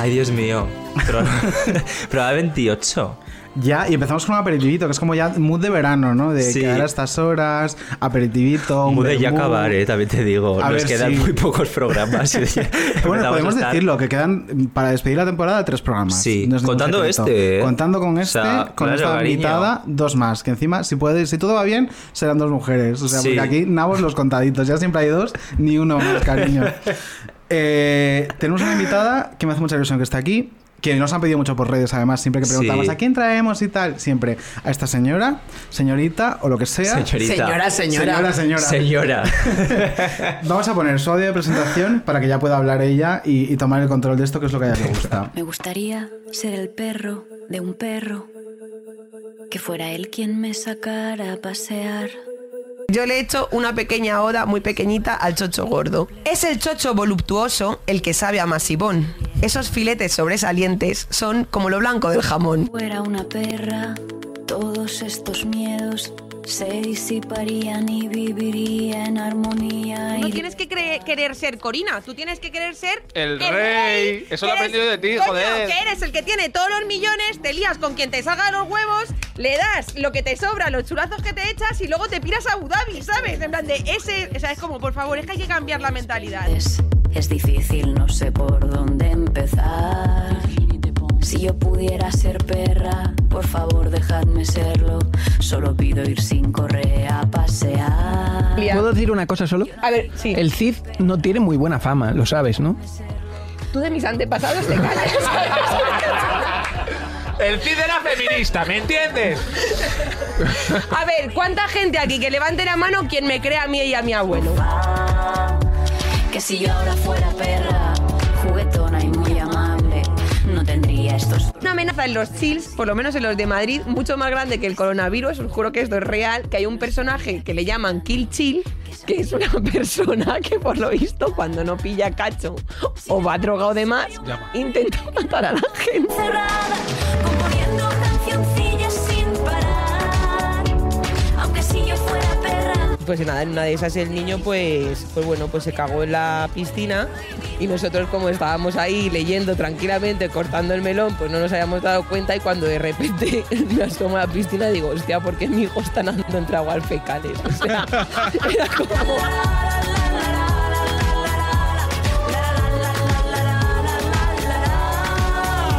Ay, Dios mío. Pero, pero a 28. Ya, y empezamos con un aperitivito, que es como ya mood de verano, ¿no? De Sí. quedar a estas horas, aperitivito. un Mude ya vermú. acabar, eh, también te digo. A Nos ver, quedan sí. muy pocos programas. ya Bueno, podemos estar- decirlo, que quedan para despedir la temporada tres programas. Sí, No es ningún contando este, ¿eh? Contando con O este, sea, con esta cariño. invitada, dos más. Que encima, si puede, si todo va bien, serán dos mujeres. O sea, Sí. porque aquí nabos los contaditos. Ya siempre hay dos, ni uno más, cariño. Eh, tenemos una invitada que me hace mucha ilusión que esté aquí. Que nos han pedido mucho por redes, además, siempre que preguntamos Sí. a quién traemos y tal, siempre a esta señora, señorita o lo que sea. Señorita. Señora, señora. Señora, señora. Señora. Vamos a poner su audio de presentación para que ya pueda hablar ella y, y tomar el control de esto, que es lo que a ella le gusta. Me gustaría ser el perro de un perro, que fuera él quien me sacara a pasear. Yo le he hecho una pequeña oda muy pequeñita al chocho gordo. Es el chocho voluptuoso el que sabe a masivón. Esos filetes sobresalientes son como lo blanco del jamón. Fuera una perra, todos estos miedos se disiparían y viviría en armonía. No y tienes que querer ser Corina, tú tienes que querer ser El rey. Eso lo he Eres- aprendido de ti, coño, joder. Que eres el que tiene todos los millones, te lías con quien te salga los huevos, le das lo que te sobra, los chulazos que te echas y luego te piras a Abu Dhabi, ¿sabes? En plan de ese, o sea, es como, por favor, es que hay que cambiar la mentalidad. es, es difícil, no sé por dónde empezar. Si yo pudiera ser perra, por favor dejadme serlo. Solo pido ir sin correa a pasear. ¿Puedo decir una cosa solo? A ver, sí, El Cid no tiene muy buena fama, lo sabes, ¿no? tú de mis antepasados te callas. El Cid era feminista, ¿me entiendes? A ver, ¿cuánta gente aquí que levante la mano quien me crea a mí y a mi abuelo? Que si yo ahora fuera perra, estos Una amenaza en los chills, por lo menos en los de Madrid, mucho más grande que el coronavirus. Os juro que esto es real. Que hay un personaje que le llaman Kill Chill, que es una persona que, por lo visto, cuando no pilla cacho o va drogado de más, intenta matar a la gente. cerrada, Pues nada, en una de esas el niño, pues, pues bueno, pues se cagó en la piscina y nosotros como estábamos ahí leyendo tranquilamente, cortando el melón, pues no nos habíamos dado cuenta y cuando de repente me asomo a la piscina digo, hostia, ¿por qué mi hijo está nadando entre aguas fecales? O sea, era como...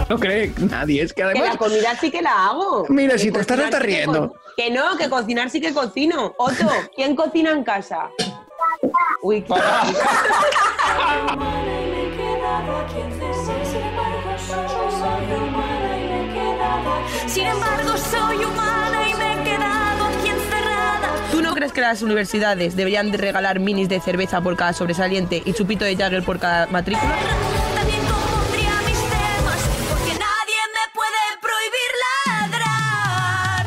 No cree nadie, es que además... comida sí que la hago. Mira, si te estás hasta riendo. Que no, que cocinar sí que cocino. Otto, ¿quién cocina en casa? Uy, qué- Sin embargo, soy humana y me he quedado aquí encerrada. ¿Tú no crees que las universidades deberían de regalar minis de cerveza por cada sobresaliente y chupito de Jagger por cada matrícula?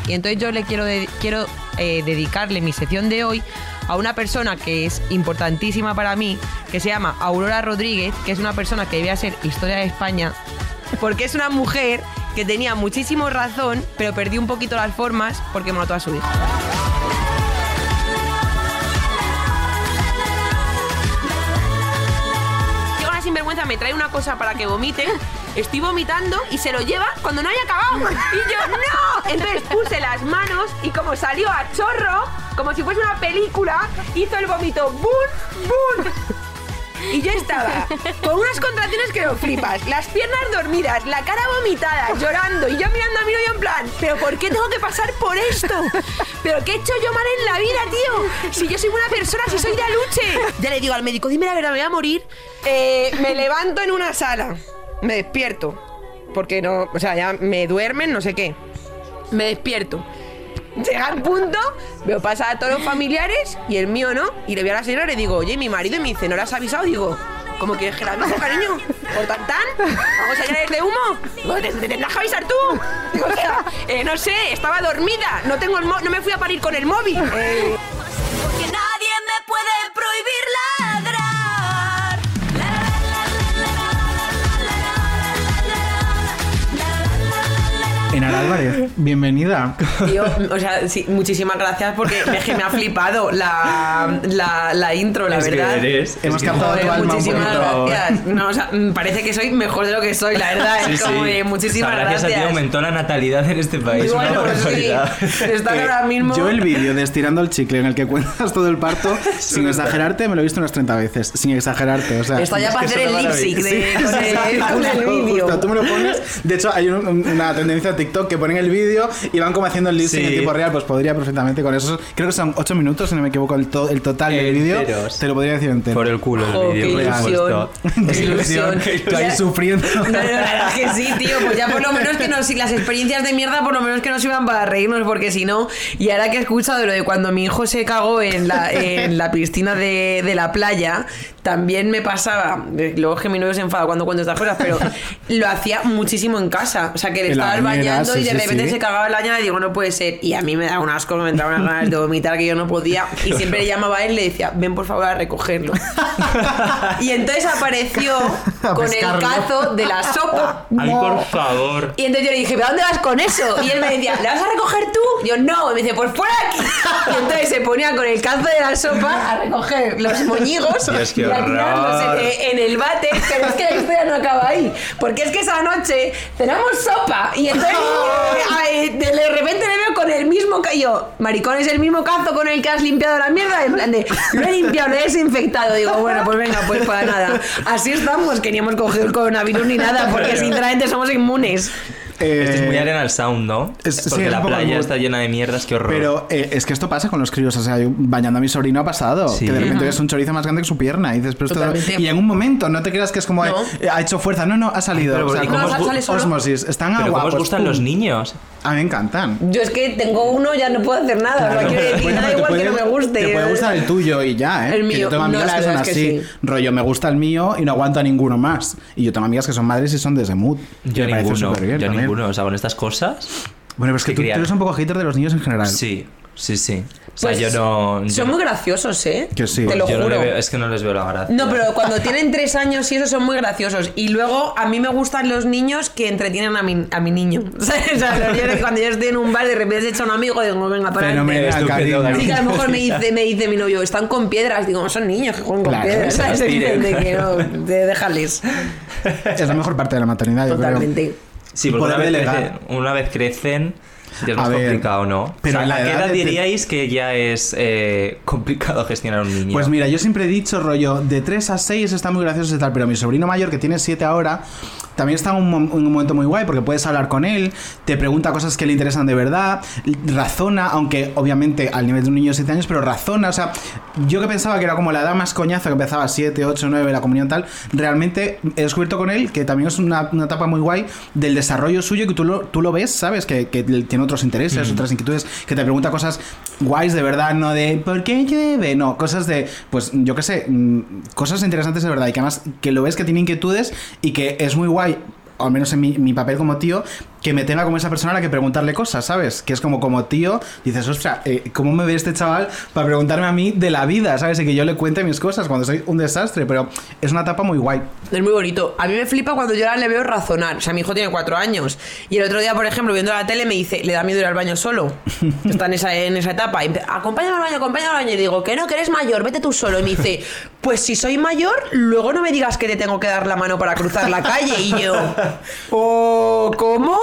Y entonces yo le quiero, quiero eh, dedicarle mi sección de hoy a una persona que es importantísima para mí, que se llama Aurora Rodríguez, que es una persona que debía ser historia de España, porque es una mujer que tenía muchísimo razón, pero perdió un poquito las formas porque mató a su hija. Me trae una cosa para que vomite. Estoy vomitando y se lo lleva cuando no haya acabado. Y yo, ¡no! Entonces puse las manos y como salió a chorro, como si fuese una película, hizo el vómito ¡bum! ¡bum! Y yo estaba con unas contracciones que lo flipas, las piernas dormidas, la cara vomitada, llorando, y yo mirando a y yo en plan, ¿pero por qué tengo que pasar por esto? ¿Pero qué he hecho yo mal en la vida, tío? Si yo soy buena persona, si soy de aluche. Ya le digo al médico, dime la verdad, me voy a morir. Eh, me levanto en una sala, me despierto, porque no, o sea, ya me duermen, no sé qué. Me despierto. Llega el punto, veo pasar a todos los familiares y el mío no. Y le veo a la señora y le digo, oye, mi marido, me dice, ¿no le has avisado? Digo, ¿Cómo quieres que la avise, cariño? ¿Por tan tan? ¿Vamos a llenar de humo? Digo, ¿te, te tendrás que avisar tú? Digo, o sea, eh, no sé, estaba dormida. No tengo el mo- no me fui a parir con el móvil. Porque nadie me puede prohibir ladrar. Enar Álvarez, bienvenida. Tío, o sea, sí, muchísimas gracias porque es que me ha flipado la, la, la intro, la Es que verdad. eres- Hemos es que- captado tu Joder, alma un muchísimas poquito. gracias. No, o sea, mm, parece que soy mejor de lo que soy, la verdad. Sí, es como de muchísimas O sea, gracias. gracias. a ti aumentó la natalidad en este país. Bueno, pues. Están ahora mismo. Yo el vídeo de estirando el chicle en el que cuentas todo el parto, sin exagerarte, me lo he visto unas 30 veces. Sin exagerarte, o sea. Está ya es para que hacer el lip sync de- con el- con el vídeo. Tú me lo pones. De hecho, hay un- un- una tendencia a TikTok que ponen el vídeo y van como haciendo el lip Sí. en tiempo real. Pues podría perfectamente con eso. Creo que son 8 minutos, si no me equivoco, el, to- el total del vídeo. Te lo podría decir entero. Por el culo el qué vídeo. por ilusión. Tú ahí sufriendo. No, no, la verdad es que sí, tío. Pues ya por lo menos que nos. Las experiencias de mierda, por lo menos que nos iban para reírnos, porque si no. Y ahora que he escuchado de lo de cuando mi hijo se cagó en la, en la piscina de, de la playa, también me pasaba. Luego es que mi novio se enfada cuando cuento estas cosas, pero lo hacía muchísimo en casa. O sea, que le estabas bañando sí, y de sí, repente sí. se cagaba la bañera y digo, no puede ser. Y a mí me daba un asco, me entraban unas ganas de vomitar que yo no podía. Y siempre le llamaba a él y le decía, ven por favor a recogerlo. y entonces apareció con el cazo de la sopa. Ay, por favor. Y entonces yo le dije, ¿pero dónde vas con eso? Y él me decía, ¿la vas a recoger tú? Y yo, no. Y me dice, pues fuera de aquí. Y entonces se ponía con el cazo de la sopa a recoger los moñigos y a tirarlos en, en el bate. Pero es que la historia no acaba ahí. Porque es que esa noche cenamos sopa. Y entonces ay, de repente le veo con el mismo cazo. Yo, maricón, es el mismo cazo con el que has limpiado la mierda. En plan de, lo he limpiado, lo he desinfectado. Digo, bueno, pues venga, pues para nada. Así estamos, que ni hemos cogido el coronavirus ni nada, porque sinceramente somos inmunes. Eh, Este es muy Arena Sound, ¿no? es- sí, Porque es la playa está llena de mierdas, qué horror. Pero eh, es que esto pasa con los críos. O sea, yo bañando a mi sobrino ha pasado. Sí. Que de repente ves un chorizo más grande que su pierna. Y dices, pero esto. Y en un momento, no te creas que es como. No. eh, ha hecho fuerza. No, no, ha salido. Pero, o sea, ¿y como cómo os osmosis. Están Pero ¿cómo os gustan pum. los niños? A mí me encantan. Yo es que tengo uno, ya no puedo hacer nada. Claro. O sea, quiero decir, Bueno, da te igual que no puede- me guste. Te puede gustar el tuyo y ya, ¿eh? El Que yo mío. tengo amigas No, que son así. que sí. Rollo, me gusta el mío y no aguanto a ninguno más. Y yo tengo amigas que son madres y son de ese mood. Yo ninguno. Ninguno. O sea, con estas cosas. Bueno, pero es que tú, eres un poco hater de los niños en general. Sí, sí, sí. O sea, Pues, yo no. yo Son no- muy graciosos, ¿eh? Que sí. Te lo yo no juro. veo- es que no les veo la gracia. No, pero cuando tienen tres años y eso son muy graciosos. Y luego a mí me gustan los niños que entretienen a mi, a mi niño. O sea, cuando yo estoy en un bar de repente se echa un amigo y digo, venga, para Fenomenal, cariño. cariño. Sí, que a lo mejor me dice, me dice mi novio, están con piedras. Digo, son niños que juegan con Claro, piedras. ¿sabes? De que no, de déjales. Es la mejor parte de la maternidad, yo creo. Sí, porque una vez, crecen, una vez crecen, ya es más ver, complicado, ¿no? pero o sea, la ¿a qué edad edad diríais que ya es eh, complicado gestionar un niño? Pues mira, yo siempre he dicho, rollo, de 3 a 6 está muy gracioso y tal, pero mi sobrino mayor, que tiene 7 ahora, también está en un, un momento muy guay porque puedes hablar con él, te pregunta cosas que le interesan de verdad, razona, aunque obviamente al nivel de un niño de 7 años, pero razona, o sea, yo que pensaba que era como la edad más coñazo, que empezaba a 7, 8, 9, la comunión tal, realmente he descubierto con él que también es una, una etapa muy guay del desarrollo suyo, que tú lo, tú lo ves, ¿sabes? Que, que tiene otros intereses, otras inquietudes, que te pregunta cosas guays de verdad, no de ¿por qué llueve? No, cosas de, pues yo qué sé, mm, cosas interesantes de verdad y que además que lo ves que tiene inquietudes y que es muy guay. O al menos en mi, mi papel como tío, que me tenga como esa persona a la que preguntarle cosas, ¿sabes? Que es como como tío, dices, ostras, eh, ¿cómo me ve este chaval para preguntarme a mí de la vida, ¿sabes? Y que yo le cuente mis cosas cuando soy un desastre, pero es una etapa muy guay. Es muy bonito. A mí me flipa cuando yo ahora le veo razonar. O sea, mi hijo tiene cuatro años. Y el otro día, por ejemplo, viendo la tele, me dice, le da miedo ir al baño solo. Está en esa, en esa etapa. Y acompáñame al baño, acompáñame al baño. Y digo, que no, que eres mayor, vete tú solo. Y me dice, pues si soy mayor, luego no me digas que te tengo que dar la mano para cruzar la calle. Y yo, oh, ¿cómo?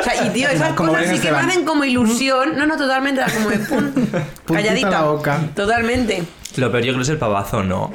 O sea, y tío, esas Como cosas sí que me hacen como ilusión. No, no, totalmente, era como de pum, calladita. la boca. Totalmente. Lo peor yo creo que es el pavazo, ¿no?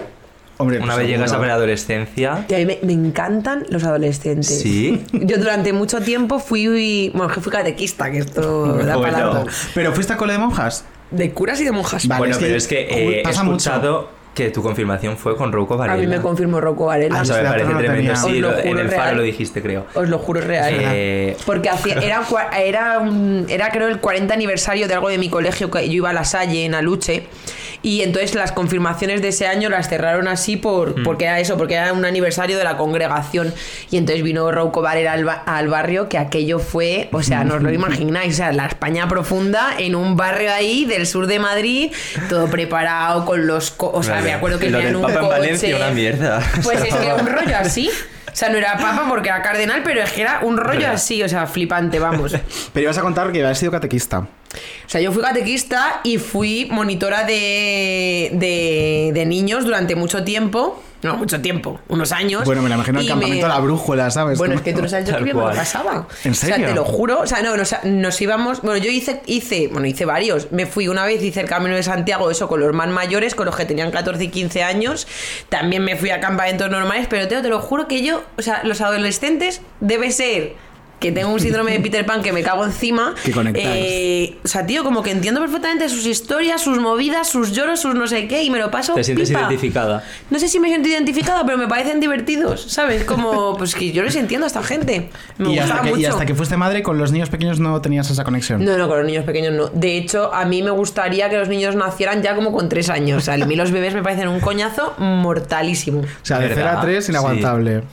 Hombre, Una pues vez llegas a la adolescencia. Y a mí me, me encantan los adolescentes. Sí. Yo durante mucho tiempo fui, bueno, que fui catequista, que esto da Bueno. para. Pero fuiste a cole de monjas. De curas y de monjas. Vale, bueno, es que pero es que eh, he pasa mucho. Que tu confirmación fue con Rouco A Varela. mí me confirmó Rocco Varela. Ah, O sea, me Ese dato parece no lo tremendo. Sí, en juro el faro real. lo dijiste, creo. Os lo juro real. Eh, Porque hacía, era, era, un- era creo el 40 aniversario de algo de mi colegio, que yo iba a la Salle en Aluche, Y entonces las confirmaciones de ese año las cerraron así por, porque era eso, porque era un aniversario de la congregación. Y entonces vino Rouco Varela al, ba- al barrio, que aquello fue, o sea, no os lo imagináis, o sea, la España profunda en un barrio ahí del sur de Madrid, todo preparado con los... co- o sea, me acuerdo que Lo tenían un Papa en coche. Valencia, una mierda. Pues es que un rollo así. O sea, no era papa porque era cardenal, pero es que era un rollo así, o sea, flipante, vamos. Pero ibas a contar que habías sido catequista. O sea, yo fui catequista y fui monitora de, de, de niños durante mucho tiempo. No, mucho tiempo, unos años. Bueno, me la imagino el campamento me- de la brújula, ¿sabes? Bueno, es que tú no sabes yo qué bien me lo cual. pasaba. ¿En O sea, serio? te lo juro. O sea, no, nos, nos íbamos. Bueno, yo hice, hice, bueno, hice varios. Me fui una vez, hice el camino de Santiago, eso con los más mayores, con los que tenían 14 y 15 años. También me fui a campamentos normales, pero te, te lo juro que yo, o sea, los adolescentes debe ser. Que tengo un síndrome de Peter Pan que me cago encima. Que conectáis. Eh, o sea, tío, como que entiendo perfectamente sus historias, sus movidas, sus lloros, sus no sé qué, y me lo paso. Te sientes pipa. identificada. No sé si me siento identificada, pero me parecen divertidos, ¿sabes? Como, pues que yo les entiendo a esta gente. Me y, hasta que, mucho. y hasta que fuiste madre, con los niños pequeños no tenías esa conexión. No, no, con los niños pequeños no. De hecho, a mí me gustaría que los niños nacieran ya como con tres años. O sea, a mí los bebés me parecen un coñazo mortalísimo. O sea, de ¿Verdad? 0 a 3 inaguantable.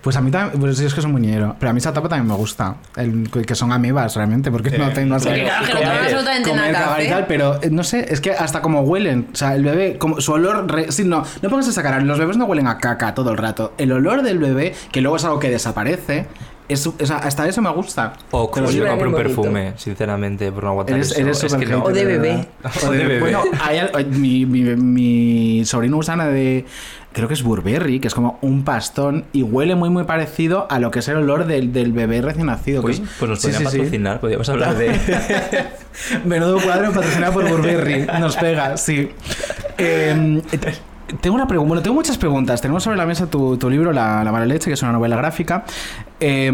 Pues a mí también, pues sí, es que son muñero. Pero a mí esa etapa también me gusta. El, que son amebas realmente, porque no tengo claro, que no absolutamente comer, nada que cagar y hacer. tal, pero eh, no sé, es que hasta como huelen, o sea, el bebé, como su olor, re- sí, no, no pongas esa cara, los bebés no huelen a caca todo el rato. El olor del bebé, que luego es algo que desaparece, es, o sea, hasta eso me gusta. O como Sí, yo compro un bonito. perfume, sinceramente, por no aguantar Eres, eso. eres Es súper que no. O de bebé. verdad. O de bebé. Bueno, hay mi, mi, mi sobrino Usana de. Creo que es Burberry, que es como un pastón y huele muy, muy parecido a lo que es el olor del, del bebé recién nacido. que Uy, es- pues nos Sí, podrían sí, sí. patrocinar, podríamos hablar de... Menudo cuadro patrocinado por Burberry. Nos pega, sí. Eh, te- tengo una pregunta. Bueno, tengo muchas preguntas. Tenemos sobre la mesa tu, tu libro, La, la mala leche, que es una novela gráfica. Eh,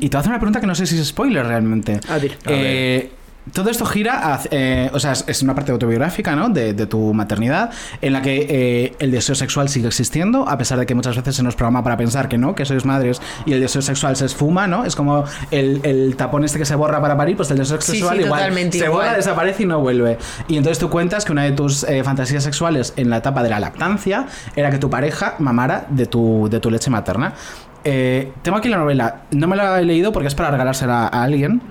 y te voy a hacer una pregunta que no sé si es spoiler realmente. A ver. Eh, todo esto gira, hacia- eh, o sea, es- una parte autobiográfica, ¿no? De, de tu maternidad, en la que eh, el deseo sexual sigue existiendo, a pesar de que muchas veces se nos programa para pensar que no, que sois madres y el deseo sexual se esfuma, ¿no? Es como el, el tapón este que se borra para parir, pues el deseo sexual sí, igual se igual. borra, desaparece y no vuelve. Y entonces tú cuentas que una de tus eh, fantasías sexuales en la etapa de la lactancia era que tu pareja mamara de tu, de tu leche materna. Eh, tengo aquí la novela, no me la he leído porque es para regalársela a alguien.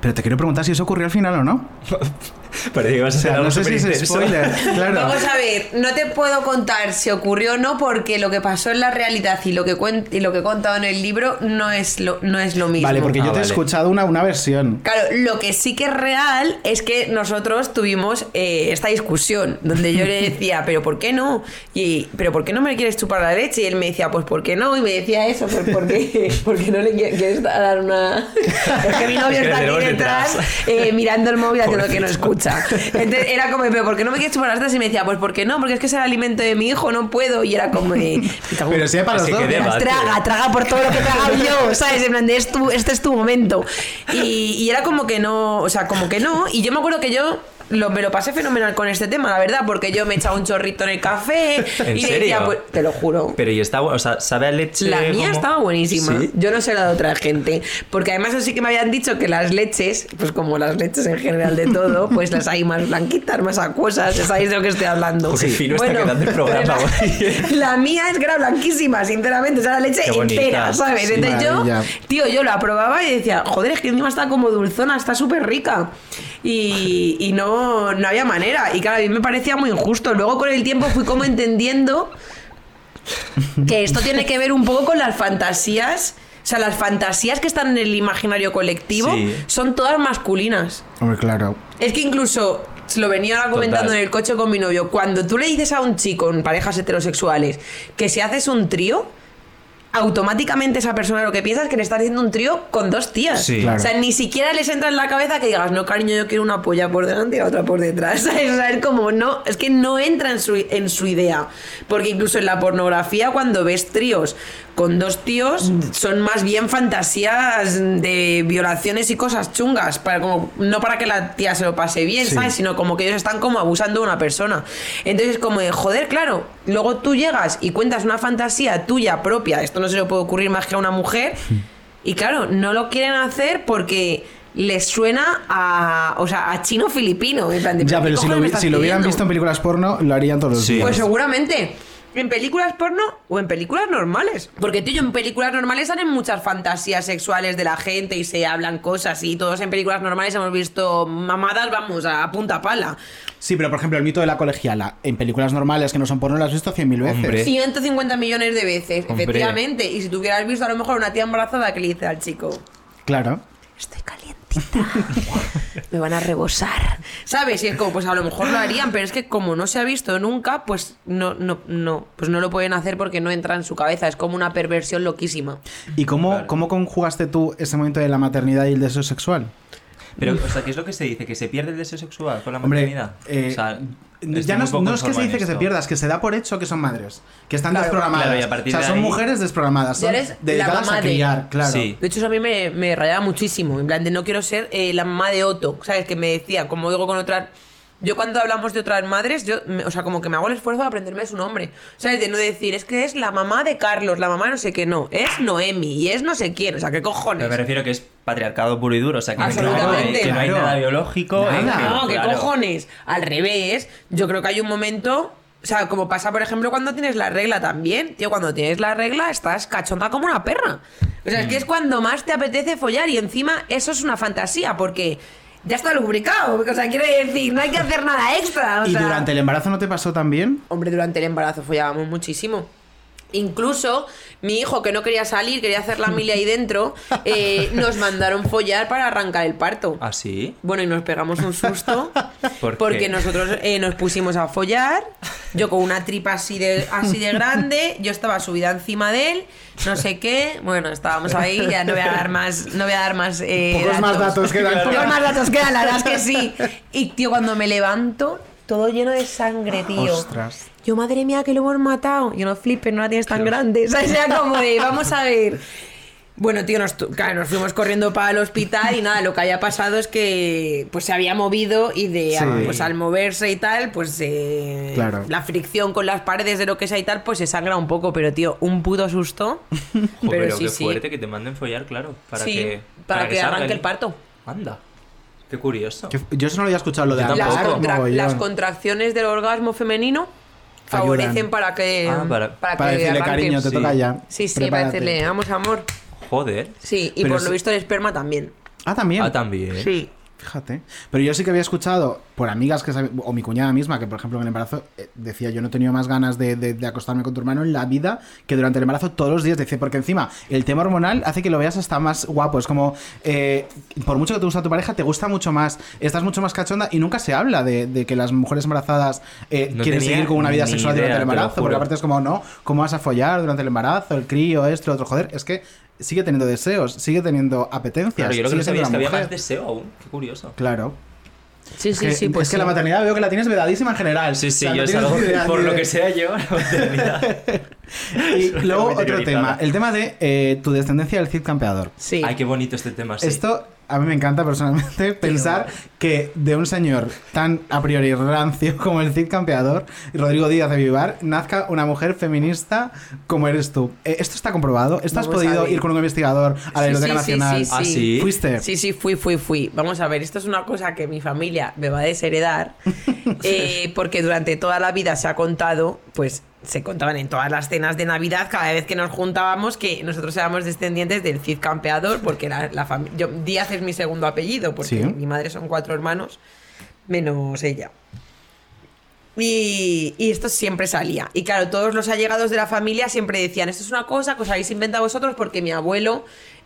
Pero te quiero preguntar si eso ocurrió al final o no. Parece que vas a O sea, ser algo no sé si es spoiler, claro. Vamos a ver, no te puedo contar si ocurrió o no porque lo que pasó en la realidad y lo que y lo que he contado en el libro no es lo, no es lo mismo. Vale, porque Ah, yo te he escuchado una, una versión. Claro, lo que sí que es real es que nosotros tuvimos eh, esta discusión donde yo le decía, pero ¿por qué no? Y, pero ¿por qué no me quieres chupar la leche? Y él me decía, pues ¿por qué no? Y me decía eso, pues ¿por qué, ¿Por qué no le qui- quieres dar una...? Es que mi novio Es que está aquí detrás. eh, mirando el móvil haciendo que no escucha. Entonces era como, pero ¿por qué no me quieres chupar las tetas? Y me decía, pues ¿por qué no? Porque es que es el alimento de mi hijo, no puedo. Y era como. Pero sí, para los dos. que traga, traga por todo lo que he tragado yo, ¿sabes? En plan de, es tu- este es tu momento. Y, y era como que no, o sea, como que no. Y yo me acuerdo que yo lo, me lo pasé fenomenal con este tema, la verdad, porque yo me echaba un chorrito en el café ¿En y le serio? decía, pues, te lo juro. Pero y está, bu- o sea, sabe a leche La mía como- estaba buenísima. ¿Sí? Yo no sé la de otra gente. Porque además eso sí que me habían dicho que las leches, pues como las leches en general de todo, pues las hay más blanquitas, más acuosas. ¿Sabéis de lo que estoy hablando? Qué fino está quedando el programa La, la mía es que era blanquísima, sinceramente. O sea, la leche bonita. entera, ¿sabes? Sí, Entonces yo, tío, yo la probaba y decía, joder, es que encima está como dulzona, está súper rica. Y, y no, no había manera. Y claro, a mí me parecía muy injusto. Luego con el tiempo fui como entendiendo que esto tiene que ver un poco con las fantasías. O sea, las fantasías que están en el imaginario colectivo Sí. son todas masculinas. Hombre, claro. Es que incluso se lo venía ahora comentando Total. en el coche con mi novio. Cuando tú le dices a un chico en parejas heterosexuales que si haces un trío, automáticamente esa persona lo que piensa es que le está haciendo un trío con dos tías. Sí. Claro. O sea, ni siquiera les entra en la cabeza que digas, no, cariño, yo quiero una polla por delante y otra por detrás. ¿Sabes? O sea, es como, no, es que no entra en su, en su idea. Porque incluso en la pornografía, cuando ves tríos con dos tíos, son más bien fantasías de violaciones y cosas chungas. Para como, no para que la tía se lo pase bien, Sí. ¿sabes? Sino como que ellos están como abusando de una persona. Entonces, como de, joder, claro, luego tú llegas y cuentas una fantasía tuya propia, esto no se le puede ocurrir más que a una mujer, y claro, no lo quieren hacer porque les suena a, o sea, a chino filipino. En plan de, Ya, ¿qué pero si lo, vi- si lo hubieran visto en películas porno, lo harían todos los Sí. días. Pues seguramente. En películas porno o en películas normales. Porque, tío, en películas normales salen muchas fantasías sexuales de la gente y se hablan cosas. Y todos en películas normales hemos visto mamadas, vamos, a punta pala. Sí, pero por ejemplo, el mito de la colegiala, en películas normales que no son porno, lo has visto 100.000 veces. Hombre. 150 millones de veces, Hombre. efectivamente. Y si tú hubieras visto a lo mejor una tía embarazada que le dice al chico, Claro. estoy me van a rebosar. ¿Sabes? Y es como, pues a lo mejor lo harían, pero es que como no se ha visto nunca, pues no, no, no, pues no lo pueden hacer porque no entra en su cabeza. Es como una perversión loquísima. ¿Y cómo, cómo conjugaste tú ese momento de la maternidad y el deseo sexual? Pero, o sea, ¿qué es lo que se dice? ¿Que se pierde el deseo sexual con la Hombre, maternidad? eh, o sea, ya no, es que se dice que se pierda, es que se da por hecho que son madres, que están Claro. desprogramadas. Claro, y a partir o sea, de son ahí- mujeres desprogramadas, son dedicadas mamá a de- criar, claro. Sí. De hecho, eso a mí me, me rayaba muchísimo. En plan, de no quiero ser eh, la mamá de Otto. ¿Sabes? Que me decía, como digo con otras. Yo cuando hablamos de otras madres, yo, me- o sea, como que me hago el esfuerzo de aprenderme su nombre. ¿Sabes? De no decir, es que es la mamá de Carlos, la mamá no sé qué, no. Es Noemi y es no sé quién. O sea, ¿qué cojones? Pero me refiero que es patriarcado puro y duro, o sea, que, Absolutamente. que no hay Claro. nada biológico. Nada. en que- No, ¿qué claro. cojones? Al revés, yo creo que hay un momento. O sea, como pasa, por ejemplo, cuando tienes la regla también. Tío, cuando tienes la regla estás cachonda como una perra. O sea, es que Mm. es cuando más te apetece follar y encima eso es una fantasía porque ya está lubricado. O sea, quiere decir, no hay que hacer nada extra. O ¿Y sea, durante el embarazo no te pasó también? Hombre, durante el embarazo follábamos muchísimo. Incluso mi hijo, que no quería salir, quería hacer la mili ahí dentro, eh, nos mandaron follar para arrancar el parto. ¿Ah, sí? Bueno, y nos pegamos un susto ¿Por qué? porque nosotros eh, nos pusimos a follar. Yo con una tripa así de, así de grande, yo estaba subida encima de él, no sé qué. Bueno, estábamos ahí, ya no voy a dar más, no voy a dar más, eh, Pocos más datos quedan. Pocos más datos quedan, la verdad es que sí. Y tío, cuando me levanto, todo lleno de sangre, tío. Ostras. Yo, madre mía, que lo hemos matado. Yo no flipes, no la tienes tan grande. O sea, era como de, vamos a ver. Bueno, tío, nos, tu- claro, nos fuimos corriendo para el hospital y nada, lo que haya pasado es que pues se había movido y de Sí. pues al moverse y tal, pues eh, Claro. la fricción con las paredes de lo que sea y tal, pues se sangra un poco, pero tío, un puto susto. Pero pero sí, qué sí. fuerte que te manden follar, claro. Para Sí, que, para que arranque el parto. Anda. Qué curioso. Yo eso no lo había escuchado, lo de Las, tampoco. contra- las contracciones del orgasmo femenino favorecen Ayudan. para que Ah, para- para que Para decirle, arranque. cariño, te Sí. toca ya. Sí, sí, para Prepárate. decirle, vamos amor. Joder. Sí, y Pero por es- lo visto el esperma también. Ah, también. Ah, también. Sí. Fíjate. Pero yo sí que había escuchado por amigas que o mi cuñada misma, que por ejemplo en el embarazo eh, decía yo no he tenido más ganas de, de- de acostarme con tu hermano en la vida que durante el embarazo todos los días. Dice, porque encima el tema hormonal hace que lo veas hasta más guapo. Es como, eh, por mucho que te gusta tu pareja, te gusta mucho más, estás mucho más cachonda y nunca se habla de, de que las mujeres embarazadas eh, No quieren seguir con una vida sexual idea, durante el embarazo. Porque aparte es como, no, ¿cómo vas a follar durante el embarazo? El crío, esto, lo otro. Joder, es que sigue teniendo deseos, sigue teniendo apetencias. Claro, yo lo que no sabía siendo es que había más deseo aún. Qué curioso. Claro. Sí, sí, Que- sí. Pues es que la maternidad veo que la tienes vedadísima en general. Sí, sí, O sea, yo no es tienes algo, ni idea por lo que sea yo, la maternidad. Y luego otro tema, el tema de eh, tu descendencia del Cid campeador. Sí. Ay, qué bonito este tema, sí. Esto a mí me encanta personalmente pensar que de un señor tan a priori rancio como el Cid campeador, Rodrigo Díaz de Vivar, nazca una mujer feminista como eres tú. Eh, ¿Esto está comprobado? ¿Esto has Vamos podido ir con un investigador a la Sí, Biblioteca sí, sí, Nacional? sí, Ah, sí. ¿Fuiste? Sí, sí, fui, fui, fui. Vamos a ver, esto es una cosa que mi familia me va a desheredar, eh, porque durante toda la vida se ha contado, pues se contaban en todas las cenas de Navidad, cada vez que nos juntábamos, que nosotros éramos descendientes del Cid Campeador, porque la, la fami- yo Díaz es mi segundo apellido, porque Sí. mi madre son cuatro hermanos, menos ella. Y, y esto siempre salía. Y claro, todos los allegados de la familia siempre decían, esto es una cosa que os habéis inventado vosotros porque mi abuelo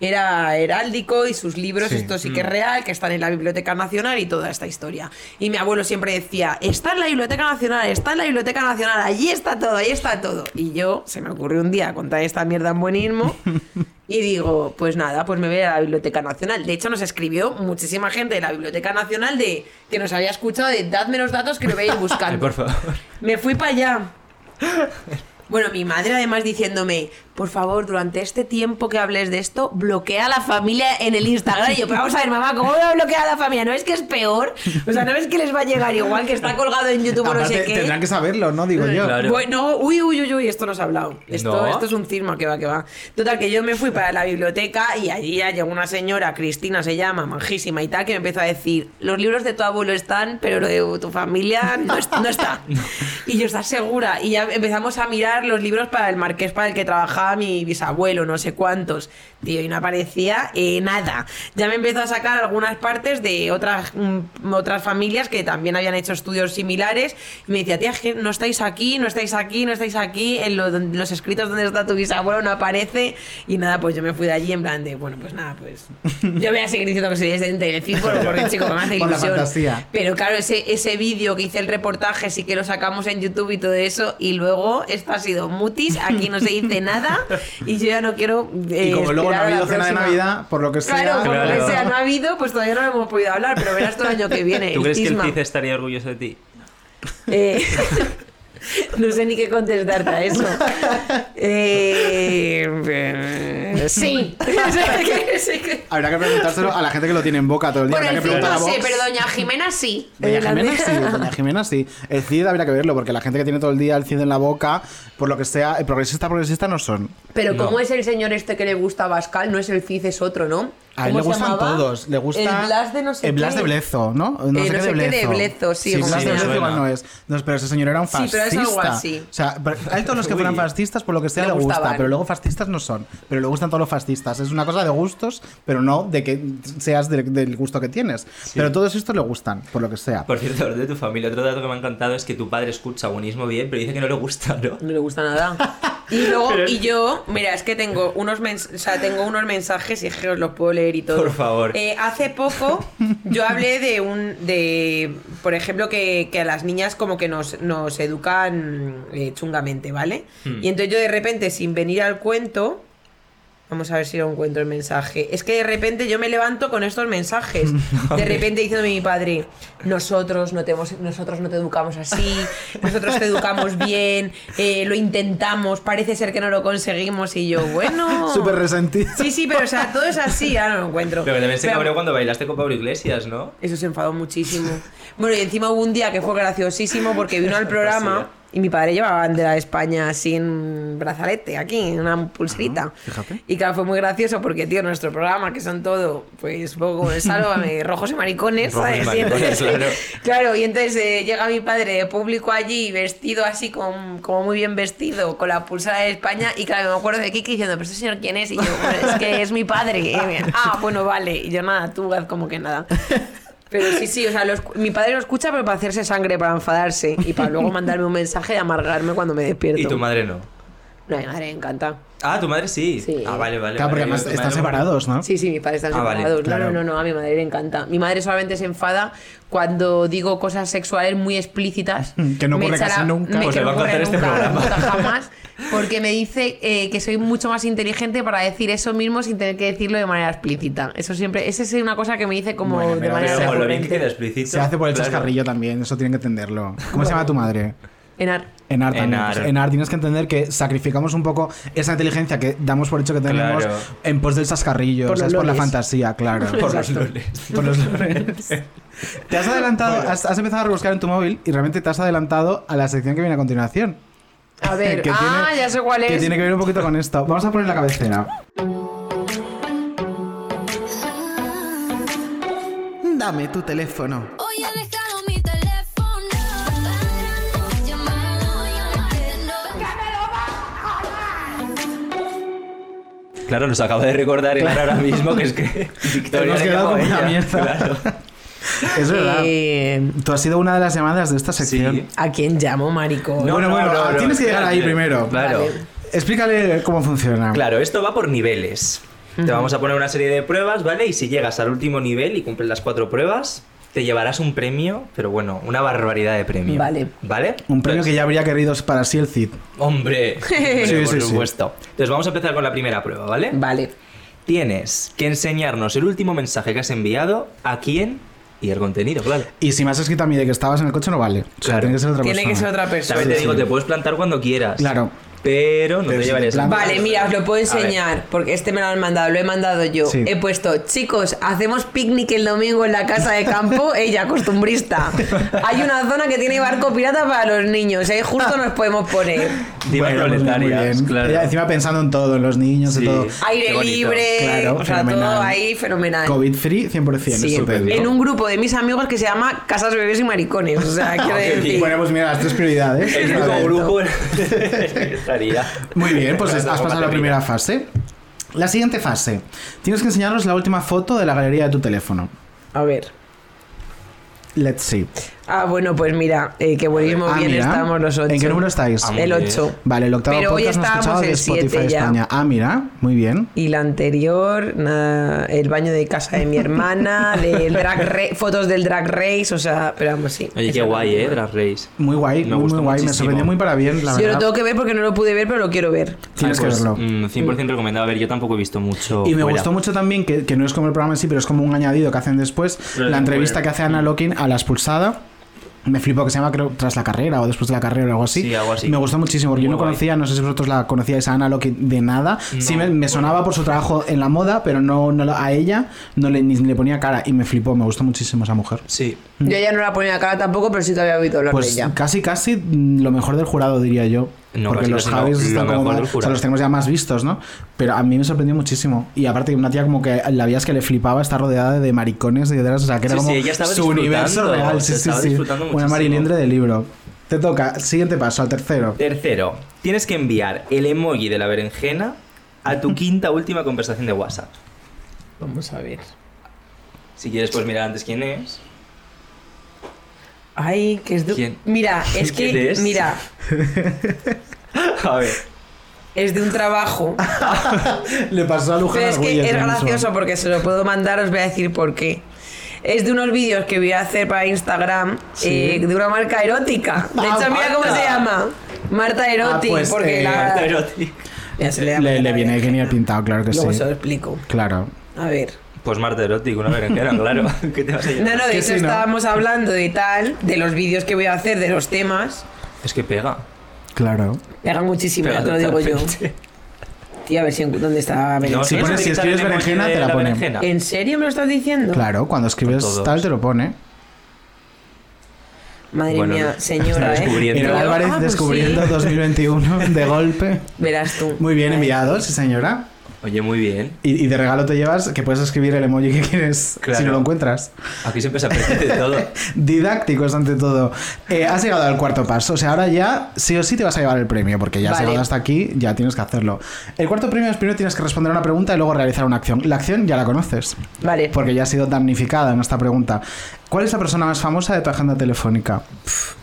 era heráldico y sus libros, Sí. esto sí que es real, que están en la Biblioteca Nacional y toda esta historia. Y mi abuelo siempre decía, está en la Biblioteca Nacional, está en la Biblioteca Nacional, allí está todo, ahí está todo. Y yo, se me ocurrió un día contar esta mierda en buenismo y digo, pues nada, pues me voy a la Biblioteca Nacional. De hecho, nos escribió muchísima gente de la Biblioteca Nacional de que nos había escuchado de dadme los datos que lo veis buscando. Ay, por favor. Me fui para allá. Bueno, mi madre además diciéndome, por favor, durante este tiempo que hables de esto, bloquea a la familia en el Instagram. Y yo, pero vamos a ver, mamá, ¿cómo voy a bloquear a la familia? ¿No es que es peor? O sea, ¿no ves que les va a llegar igual que está colgado en YouTube o no sé qué? tendrán que saberlo, ¿no? Digo yo. Claro. Bueno, uy, uy, uy, uy, esto no se ha hablado. Esto, ¿No? esto es un cisma que va, que va. Total, que yo me fui para la biblioteca y allí ya llegó una señora, Cristina se llama, manjísima y tal, que me empezó a decir, los libros de tu abuelo están, pero lo de tu familia no, es- no está. Y yo, ¿estás segura? Y ya empezamos a mirar los libros para el marqués para el que trabajaba mi bisabuelo, no sé cuántos. Tío, y no aparecía eh, nada. Ya me empezó a sacar algunas partes de otras, mm, otras familias que también habían hecho estudios similares. Y me decía, tía, no estáis aquí, no estáis aquí, no estáis aquí. En lo- los escritos donde está tu bisabuelo no aparece. Y nada, pues yo me fui de allí en plan de, bueno, pues nada, pues. Yo voy a seguir diciendo que soy descendiente del fútbol porque, chico, me hace ilusión. Pero claro, ese, ese vídeo que hice el reportaje sí que lo sacamos en YouTube y todo eso. Y luego esto ha sido mutis, aquí no se dice nada. Y yo ya no quiero. eh, Y como luego no ha habido cena de. Navidad, por lo que sea. Claro, por lo que sea, no ha habido, pues todavía no lo hemos podido hablar, pero verás todo el año que viene. ¿Tú el crees que el. CID estaría orgulloso de ti? Eh, no sé ni qué contestarte a eso. Eh, eh, sí. Habrá que preguntárselo a la gente que lo tiene en boca todo el día. Habrá el que Cid no sé, pero doña Jimena sí. Doña Eh, la Jimena sí, Doña Jimena sí. El CID habría que verlo, porque la gente que tiene todo el día el CID en la boca, por lo que sea, el progresista progresista no son. Pero No. ¿cómo es el señor este que le gusta a Bascal? No es el Cid, es otro, ¿no? A él ¿Cómo le gustan llamaba? todos. Le gusta. El Blas de no sé El Blas qué. de Blezo, ¿no? No Eh, sé no qué sé de qué de Blezo. Blezo, sí, Sí, como Blas de. Blezo igual no es. No, pero ese señor era un Sí, fascista. pero es algo así. O sea, pero a él todos los que fueran fascistas, por lo que sea, Le le, gusta. gustaban. Pero luego fascistas no son. Pero le gustan todos los fascistas. Es una cosa de gustos, pero no de que seas de- del gusto que tienes. Pero todos estos le gustan, por lo que sea. Por cierto, de tu familia, otro dato que me ha encantado es que tu padre escucha buenismo bien, pero dice que no le gusta, ¿no? No le gusta nada. Y luego, y yo, mira, es que tengo unos, mens- o sea, tengo unos mensajes y es que os los puedo leer y todo. Por favor. Eh, hace poco yo hablé de un, de, por ejemplo, que, que a las niñas como que nos, nos educan eh, chungamente, ¿vale? Hmm. Y entonces yo de repente, sin venir al cuento, Vamos a ver si lo encuentro el mensaje. Es que de repente yo me levanto con estos mensajes. De repente diciéndome mi padre, nosotros no te, hemos- nosotros no te educamos así, nosotros te educamos bien, eh, lo intentamos, parece ser que no lo conseguimos. Y yo, bueno. Súper resentido. Sí, sí, pero o sea, todo es así, ahora no lo encuentro. Pero que también se cabreó cuando bailaste con Pablo Iglesias, ¿no? eso se enfadó muchísimo. Bueno, y encima hubo un día que fue graciosísimo porque vino al programa y mi padre llevaba bandera de España así en brazalete, aquí, en una pulserita. fíjate. Y claro, fue muy gracioso porque, tío, nuestro programa, que son todo, pues, poco sálvame, rojos y maricones, Rojos y ¿sabes? maricones, entonces, claro. claro, y entonces eh, llega mi padre público allí, vestido así, con- como muy bien vestido, con la pulsera de España, y claro, me acuerdo de Kiki diciendo, ¿pero este señor quién es? Y yo, "Bueno, es que es mi padre. Y ah, bueno, vale. Y yo, nada, tú haz como que nada. Pero sí, sí, o sea, lo mi padre lo escucha, pero para hacerse sangre, para enfadarse y para luego mandarme un mensaje y amargarme cuando me despierto. Y tu madre no. No, mi madre me encanta. Ah, tu madre sí. Sí. Ah, vale, vale. Claro, porque vale. además están madre- separados, ¿no? Sí, sí, mis padres están Ah, vale, separados. claro. No, no, no, no, a mi madre le encanta. Mi madre solamente se enfada cuando digo cosas sexuales muy explícitas. Que no Me ocurre casi nunca. me- Pues que le va no a ocurre este nunca, programa. nunca, jamás. Porque me dice eh, que soy mucho más inteligente para decir eso mismo sin tener que decirlo de manera explícita. Eso siempre, esa es una cosa que me dice como Bueno, de manera Pero lo bien que explícito. Se hace por el claro. chascarrillo también, eso tienen que entenderlo. ¿Cómo se llama tu madre? Enar. Enar también. Enar. Pues Enar, tienes que entender que sacrificamos un poco esa inteligencia que damos por hecho que tenemos Claro. en pos del chascarrillo, Por o sea, es por la fantasía, claro. Por los loles. Por los loles. Te has adelantado, has, has empezado a rebuscar en tu móvil y realmente te has adelantado a la sección que viene a continuación. A ver, Que ah, tiene- ya sé cuál Que es. tiene que ver un poquito con esto. Vamos a poner la cabecera. Dame tu teléfono. Hoy Claro, nos acaba de recordar Enar ahora mismo que es que Victoria Hemos quedado como una mierda. Claro. Es verdad. Eh, Tú has sido una de las llamadas de esta sección. Sí. ¿A quién llamo, maricón? No, bueno, bueno, tienes que llegar ahí primero. Claro. Vale. Explícale cómo funciona. Claro, esto va por niveles. Te vamos a poner una serie de pruebas, ¿vale? Y si llegas al último nivel y cumples las cuatro pruebas, te llevarás un premio, pero bueno, una barbaridad de premio. Vale. ¿Vale? Un premio que ya habría querido para sí el Cid. Hombre, hombre, Sí, por sí, sí. supuesto. Entonces vamos a empezar con la primera prueba, ¿vale? Vale. Tienes que enseñarnos el último mensaje que has enviado, a quién y el contenido, claro. Y si me has escrito a mí de que estabas en el coche, no vale. O sea, Claro. tiene que ser otra Tiene persona. que ser otra persona. También te sí, digo, te puedes plantar cuando quieras. Claro. Pero no te Pero te a- plantas- Vale, mira, os lo puedo enseñar, porque este me lo han mandado, lo he mandado yo. Sí. He puesto, chicos, hacemos picnic el domingo en la casa de campo, ella, costumbrista. Hay una zona que tiene barco pirata para los niños, ahí justo nos podemos poner. Diva Bueno, muy proletarias, bien. claro. Ella encima pensando en todo, en los niños Sí. y todo. Aire libre, Claro, o sea, fenomenal. todo ahí fenomenal. COVID free 100%. Sí, estupendo. en un grupo de mis amigos que se llama Casas Bebés y Maricones. O sea, quiero decir. Bueno, pues mira, las tres prioridades. El único grupo Muy bien, pues has pasado la primera fase. La siguiente fase. Tienes que enseñarnos la última foto de la galería de tu teléfono. A ver. Let's see. Ah, bueno, pues mira, eh, qué buenísimo Ah, bien mira. estamos los ocho. ¿En qué número estáis? Ah, El bien. 8. Vale, el octavo Pero hoy podcast no estábamos escuchado de Spotify siete ya. España. Ah, mira, muy bien. Y la anterior, el baño de casa de mi hermana, del drag ra- fotos del drag race, o sea, pero vamos, sí. Oye, qué guay. ¿eh? Drag Race. Muy guay, Me muy, muy guay. Me sorprendió muy para bien, la Yo lo tengo que ver porque no lo pude ver, pero lo quiero ver. Tienes Ay, pues, que verlo. mm, 100% recomendado. A ver, yo tampoco he visto mucho. Y me fuera. gustó mucho también que, que no es como el programa en sí, pero es como un añadido que hacen después. Pero la entrevista que hace Ana Lokin a la expulsada. Me flipó que se llama, creo, tras la carrera o después de la carrera o algo así. Sí, algo así. Me gustó muchísimo porque yo no guay. conocía, no sé si vosotros la conocíais a Ana Lokin de nada. sí, me, sonaba por su trabajo en la moda, pero no, no a ella no le, ni le ponía cara y me flipó. Me gustó muchísimo esa mujer. Sí. Yo ya no la ponía cara tampoco, pero sí que había oído hablar de Pues ella. casi, casi mm, lo mejor del jurado, diría yo. No, Porque los no, Javis lo están como más- del o sea, los tenemos ya más vistos, ¿no? Pero a mí me sorprendió muchísimo. Y aparte, una tía como que la veías que le flipaba, está rodeada de maricones y de o sea, que era Sí, como sí, ella estaba su universo real. Sí, sí, sí. Una marilindre de libro. Te toca, siguiente paso, al tercero. Tercero, tienes que enviar el emoji de la berenjena a tu quinta última conversación de WhatsApp. Vamos a ver. Si quieres, pues mirar antes quién es. Ay, que es de... ¿Quién? Mira, es ¿Quién que, es? mira, A ver. es de un trabajo. Le pasó a Luján Pero es que es gracioso porque se lo puedo mandar, os voy a decir por qué. Es de unos vídeos que voy a hacer para Instagram Sí. eh, de una marca erótica. De Ah, hecho, mira cómo Marta. se llama. Marta Erotic, Ah, pues, porque eh, la... Erótico. Ya se le, Le, le viene genial pintado, claro que Luego sí. se lo explico. Claro. A ver. Pues Marte erótico, una berenjena, claro. ¿Qué te vas a No, llevar? no, de ¿no? estábamos hablando de tal, de los vídeos que voy a hacer, de los temas. Es que pega. Claro. Pegan muchísimo, ya Pega te lo digo yo. Tío, a ver si, dónde está No, Si ¿sabes pones- si utilizar el escribes berenjena, te la pone. berenjena? ¿En serio me lo estás diciendo? Claro, cuando escribes tal te lo pone. Madre Bueno, mía, señora, ¿eh? descubriendo. Yo- Álvarez ah, pues descubriendo sí. 2021 de golpe. Verás tú. Muy bien Ay. enviado, sí señora. Oye, muy bien. Y, y de regalo te llevas que puedes escribir el emoji que quieres Claro. si no lo encuentras. Aquí siempre se aprende de todo. Didácticos ante todo. Eh, has llegado al cuarto paso. O sea, ahora ya sí o sí te vas a llevar el premio, porque ya has llegado hasta aquí, ya tienes que hacerlo. El cuarto premio es primero tienes que responder a una pregunta y luego realizar una acción. La acción ya la conoces, Vale. porque ya ha sido damnificada en esta pregunta. ¿Cuál es la persona más famosa de tu agenda telefónica? Pff.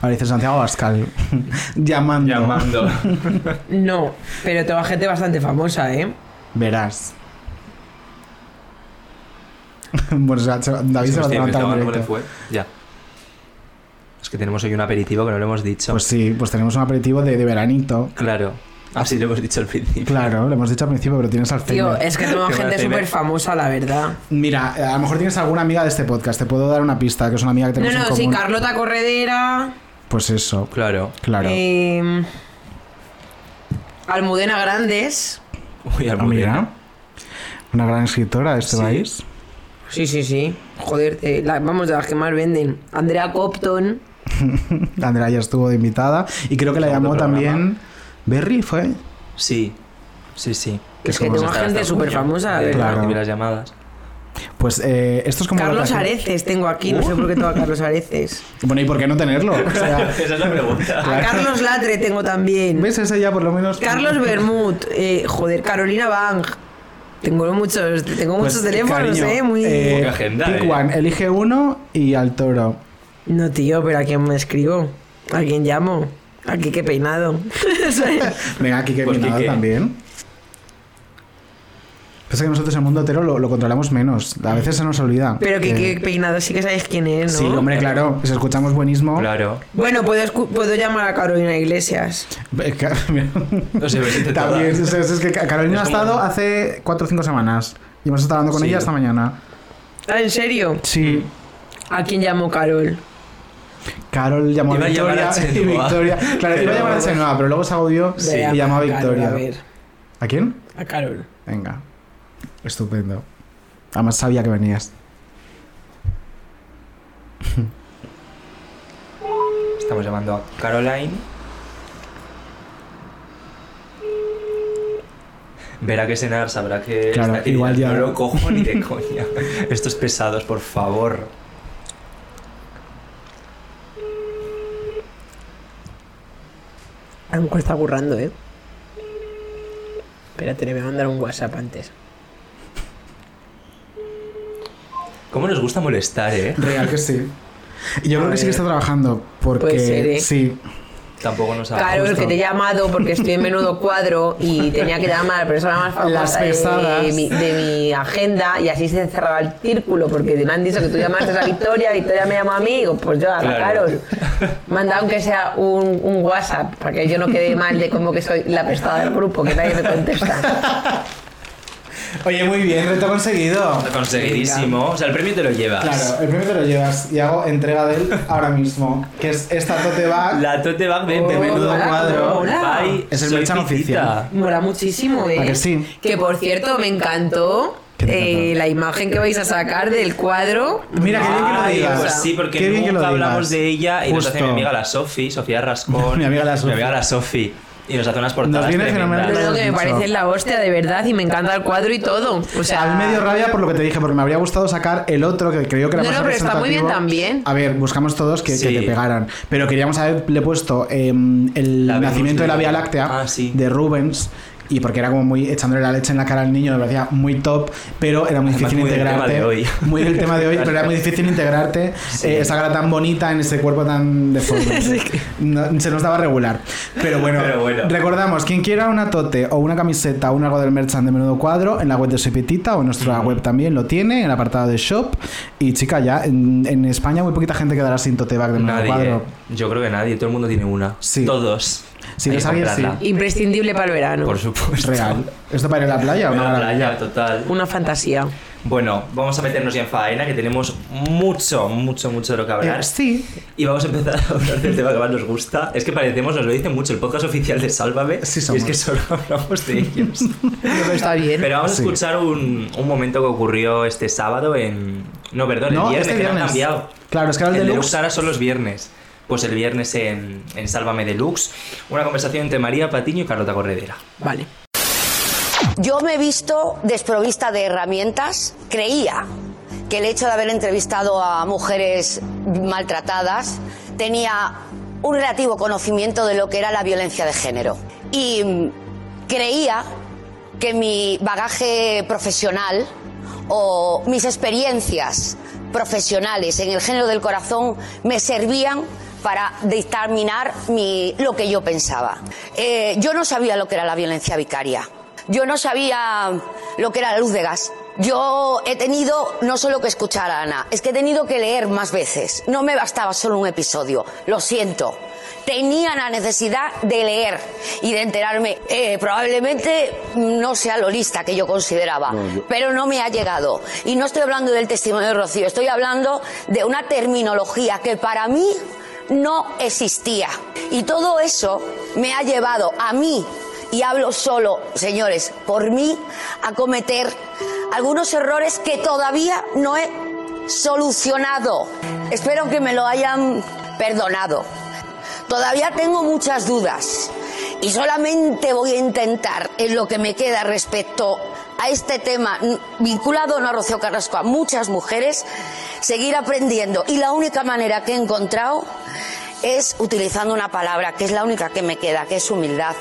Ahora dice Santiago Abascal. Llamando. Llamando. No, pero tengo gente bastante famosa, ¿eh? Verás. bueno, o sea, se- David se va a Hostia, levantar en. Ya. Es que tenemos hoy un aperitivo que no lo hemos dicho. Pues sí, pues tenemos un aperitivo de, de veranito. claro. Así lo hemos dicho al principio. Claro, lo hemos dicho al principio, pero tienes Tío, Alzheimer. es que tengo gente súper famosa, la verdad. Mira, a lo mejor tienes alguna amiga de este podcast. Te puedo dar una pista, que es una amiga que No, tenemos no, en sí, común. Carlota Corredera. Pues eso, Claro. claro. eh, Almudena Grandes. Uy, Ah, Almudena. mira, una gran escritora de este Sí. país. Sí, sí, sí. Joder, eh, la- vamos, de las que más venden. Andrea Copton. Andrea ya estuvo de invitada. Y creo que la llamó también. Berry fue. Sí. Sí, sí. Es que tengo gente súper famosa. Claro. las llamadas. Pues eh, esto es como. lo Carlos Areces tengo aquí, no sé por qué tengo a Carlos Areces. Bueno, ¿y por qué no tenerlo? O sea, Esa es la pregunta. A Carlos Latre tengo también. ¿ves? Ese ya por lo menos. Carlos Bermud, eh, joder, Carolina Bang. Tengo muchos, tengo Pues, muchos teléfonos, cariño, eh, muy. eh, Poca agenda, pick eh. one, elige uno y al toro. No, tío, pero ¿a quién me escribo? ¿A quién llamo? Aquí qué peinado. Venga, aquí que Pues Peinado Quique. también. Pasa que nosotros el mundo hetero lo, lo controlamos menos. A veces se nos olvida. pero que, que- que peinado sí que sabéis quién es, ¿no? Sí, hombre, claro. Si escuchamos buenismo. Claro. Bueno, puedo, puedo llamar a Carolina Iglesias. Eh. No sé, También, es, es que Carolina ha como- estado hace 4 o 5 semanas. Y hemos estado hablando con Sí. ella esta mañana. Ah, ¿en serio? Sí. ¿A quién llamo Carol? Carol llamó a Iba a llamar Victoria a y. Victoria. Claro, Pero- iba a llamar a Chenoa, pero luego se Sí. y llamó a Victoria. A ver, ¿A quién? a Carol. Venga. Estupendo. Además sabía que venías. Estamos llamando a Caroline. Verá que cenar, sabrá que Claro, está igual ya- No lo cojo ni de coña. Estos pesados, por favor. A lo mejor está currando, ¿eh? Espérate, le voy a mandar un WhatsApp antes. ¿Cómo nos gusta molestar, eh? Real que sí. Y yo creo que sí que está trabajando. Porque. Puede ser, ¿eh? Sí. Tampoco nos ha Claro, el que te he llamado porque estoy en menudo cuadro y tenía que llamar a la persona más famosa pesadas. de, mi, de mi agenda y así se cerraba el círculo porque me han dicho que tú llamaste a Victoria, Victoria me llamó a mí, digo, pues yo a la Claro. Carol. Manda aunque sea un, un WhatsApp para que yo no quede mal de como que soy la pestada del grupo, que nadie me contesta. Oye, muy bien, reto conseguido. Conseguidísimo. O sea, el premio te lo llevas. Claro, el premio te lo llevas y hago entrega de él ahora mismo. Que es esta tote bag. La tote bag de, Oh, menudo hola, cuadro. hola. Bye, Es el merchan oficial. Mola muchísimo, ¿eh? ¿A que sí? Que por cierto, me encantó. ¿Qué te eh, la imagen que vais a sacar del cuadro. Mira, qué bien que lo digas. Pues sí, porque que nunca hablamos de ella y nos hace mi Justo. amiga la Sofi, Sofía Rascón. Mi amiga la Sofi. Mi amiga la Sofi. Y nos hace unas portadas viene tremendas. fenomenal. Pero que me parece la hostia, de verdad, y me encanta el cuadro y todo. O sea, A mí me dio rabia por lo que te dije, porque me habría gustado sacar el otro que creo que era No, más no, pero está muy bien representativo. también. A ver, buscamos todos que, que Sí. te pegaran. Pero queríamos haberle puesto em, el La nacimiento de la Vía Láctea Ah, sí. de Rubens. Y porque era como muy echándole la leche en la cara al niño, me parecía muy top, pero era muy Además, difícil muy del integrarte. tema de hoy. Muy del tema de hoy, pero era muy difícil integrarte Sí. eh, esa cara tan bonita en ese cuerpo tan deforme. No, se nos daba regular. Pero bueno, Pero bueno. recordamos, quien quiera una tote o una camiseta o un algo del merchant de menudo cuadro, en la web de Soy Petita o en nuestra web también lo tiene, en el apartado de shop. Y chica, ya en, en España muy poquita gente quedará sin tote bag de menudo Nadie. cuadro. Yo creo que nadie. Todo el mundo tiene una. Sí. Todos. Si que alguien, comprarla. sí. imprescindible para el verano. Por supuesto. Real. ¿Esto para ir a la playa o Una no? playa, total. Una fantasía. Bueno, vamos a meternos ya en faena, que tenemos mucho, mucho, mucho de lo que hablar. Eh, sí. Y vamos a empezar a hablar del tema que más nos gusta. Es que parecemos, nos lo dicen mucho, el podcast oficial de Sálvame. Sí y somos. es que solo hablamos de ellos. Pero está bien. Pero vamos a Sí. escuchar un, un momento que ocurrió este sábado en... No, perdón, No, el viernes, este que lo han viernes. cambiado. Claro, es que ahora el el deluxe- deluxe ahora son los viernes. Pues el viernes en, en Sálvame Deluxe, una conversación entre María Patiño y Carlota Corredera. Vale. Yo me he visto desprovista de herramientas. Creía que el hecho de haber entrevistado a mujeres maltratadas tenía un relativo conocimiento de lo que era la violencia de género. Y creía que mi bagaje profesional o mis experiencias profesionales en el género del corazón me servían para dictaminar mi- lo que yo pensaba. Eh, yo no sabía lo que era la violencia vicaria. Yo no sabía lo que era la luz de gas. Yo he tenido no solo que escuchar a Ana, es que he tenido que leer más veces. No me bastaba solo un episodio. Lo siento. Tenía la necesidad de leer y de enterarme. Eh, probablemente no sea lo lista que yo consideraba, pero no me ha llegado. Y no estoy hablando del testimonio de Rocío, estoy hablando de una terminología que para mí no existía. Y todo eso me ha llevado a mí, y hablo solo, señores, por mí, a cometer algunos errores que todavía no he solucionado. Espero que me lo hayan perdonado. Todavía tengo muchas dudas y solamente voy a intentar en lo que me queda respecto a este tema vinculado no a Rocío Carrasco, a muchas mujeres, seguir aprendiendo. Y la única manera que he encontrado es utilizando una palabra que es la única que me queda, que es humildad.